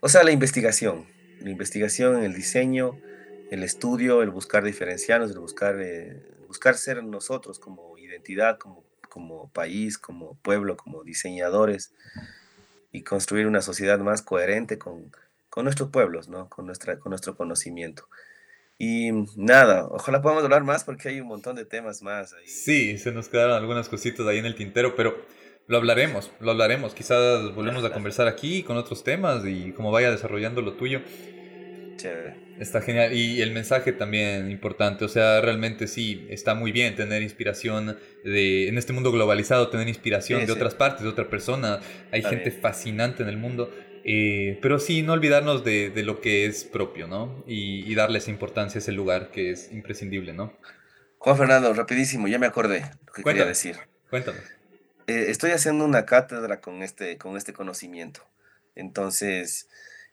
o sea, la investigación, la investigación en el diseño, el estudio, el buscar diferenciarnos, el buscar, eh, buscar ser nosotros como identidad como país, como pueblo, como diseñadores y construir una sociedad más coherente con, con nuestros pueblos, ¿no? con, nuestra, con nuestro conocimiento. Y nada, ojalá podamos hablar más porque hay un montón de temas más. Ahí. Sí, se nos quedaron algunas cositas ahí en el tintero, pero lo hablaremos, lo hablaremos. Quizás volvemos a conversar aquí con otros temas y como vaya desarrollando lo tuyo. Está genial. Y el mensaje también importante. O sea, realmente sí, está muy bien tener inspiración de, en este mundo globalizado, tener inspiración de otras partes, de otra persona. Hay gente fascinante en el mundo. Eh, pero sí, no olvidarnos de, de, lo que es propio, ¿no? Y, y, darle esa importancia a ese lugar que es imprescindible, ¿no? Juan Fernando, rapidísimo, ya me acordé lo que quería decir. Cuéntame. Eh, estoy haciendo una cátedra con este, con este conocimiento. Entonces,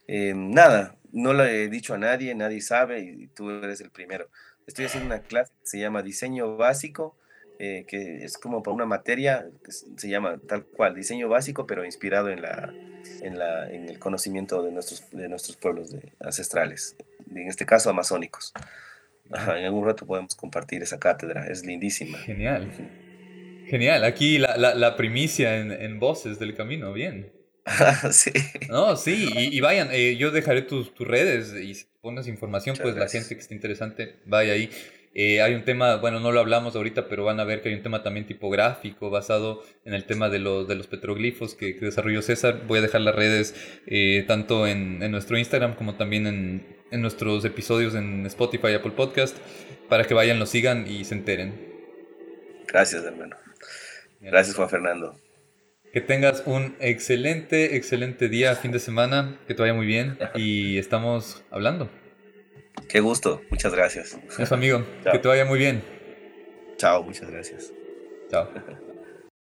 eh, nada, no lo he dicho a nadie, nadie sabe y tú eres el primero. Estoy haciendo una clase que se llama Diseño Básico, eh, que es como para una materia que se llama tal cual, diseño básico, pero inspirado en, la, en, la, en el conocimiento de nuestros, de nuestros pueblos de, ancestrales, en este caso amazónicos. en algún rato podemos compartir esa cátedra, es lindísima. Genial. Genial, aquí la, la, la primicia en, en Voces del Camino, bien. sí. No, sí, y, vayan, eh, yo dejaré tus, tus redes y si pones información, pues la gente que esté interesante, vaya ahí. Eh, hay un tema, bueno, no lo hablamos ahorita, pero van a ver que hay un tema también tipográfico basado en el tema de los, de los petroglifos que, desarrolló César. Voy a dejar las redes eh, tanto en, en, nuestro Instagram como también en, en, nuestros episodios en Spotify y Apple Podcast para que vayan, lo sigan y se enteren. Gracias, hermano. Gracias, Juan Fernando. Que tengas un excelente, excelente día, fin de semana, que te vaya muy bien y estamos hablando. Qué gusto, muchas gracias. Eso, amigo, que te vaya muy bien. Chao, muchas gracias. Chao.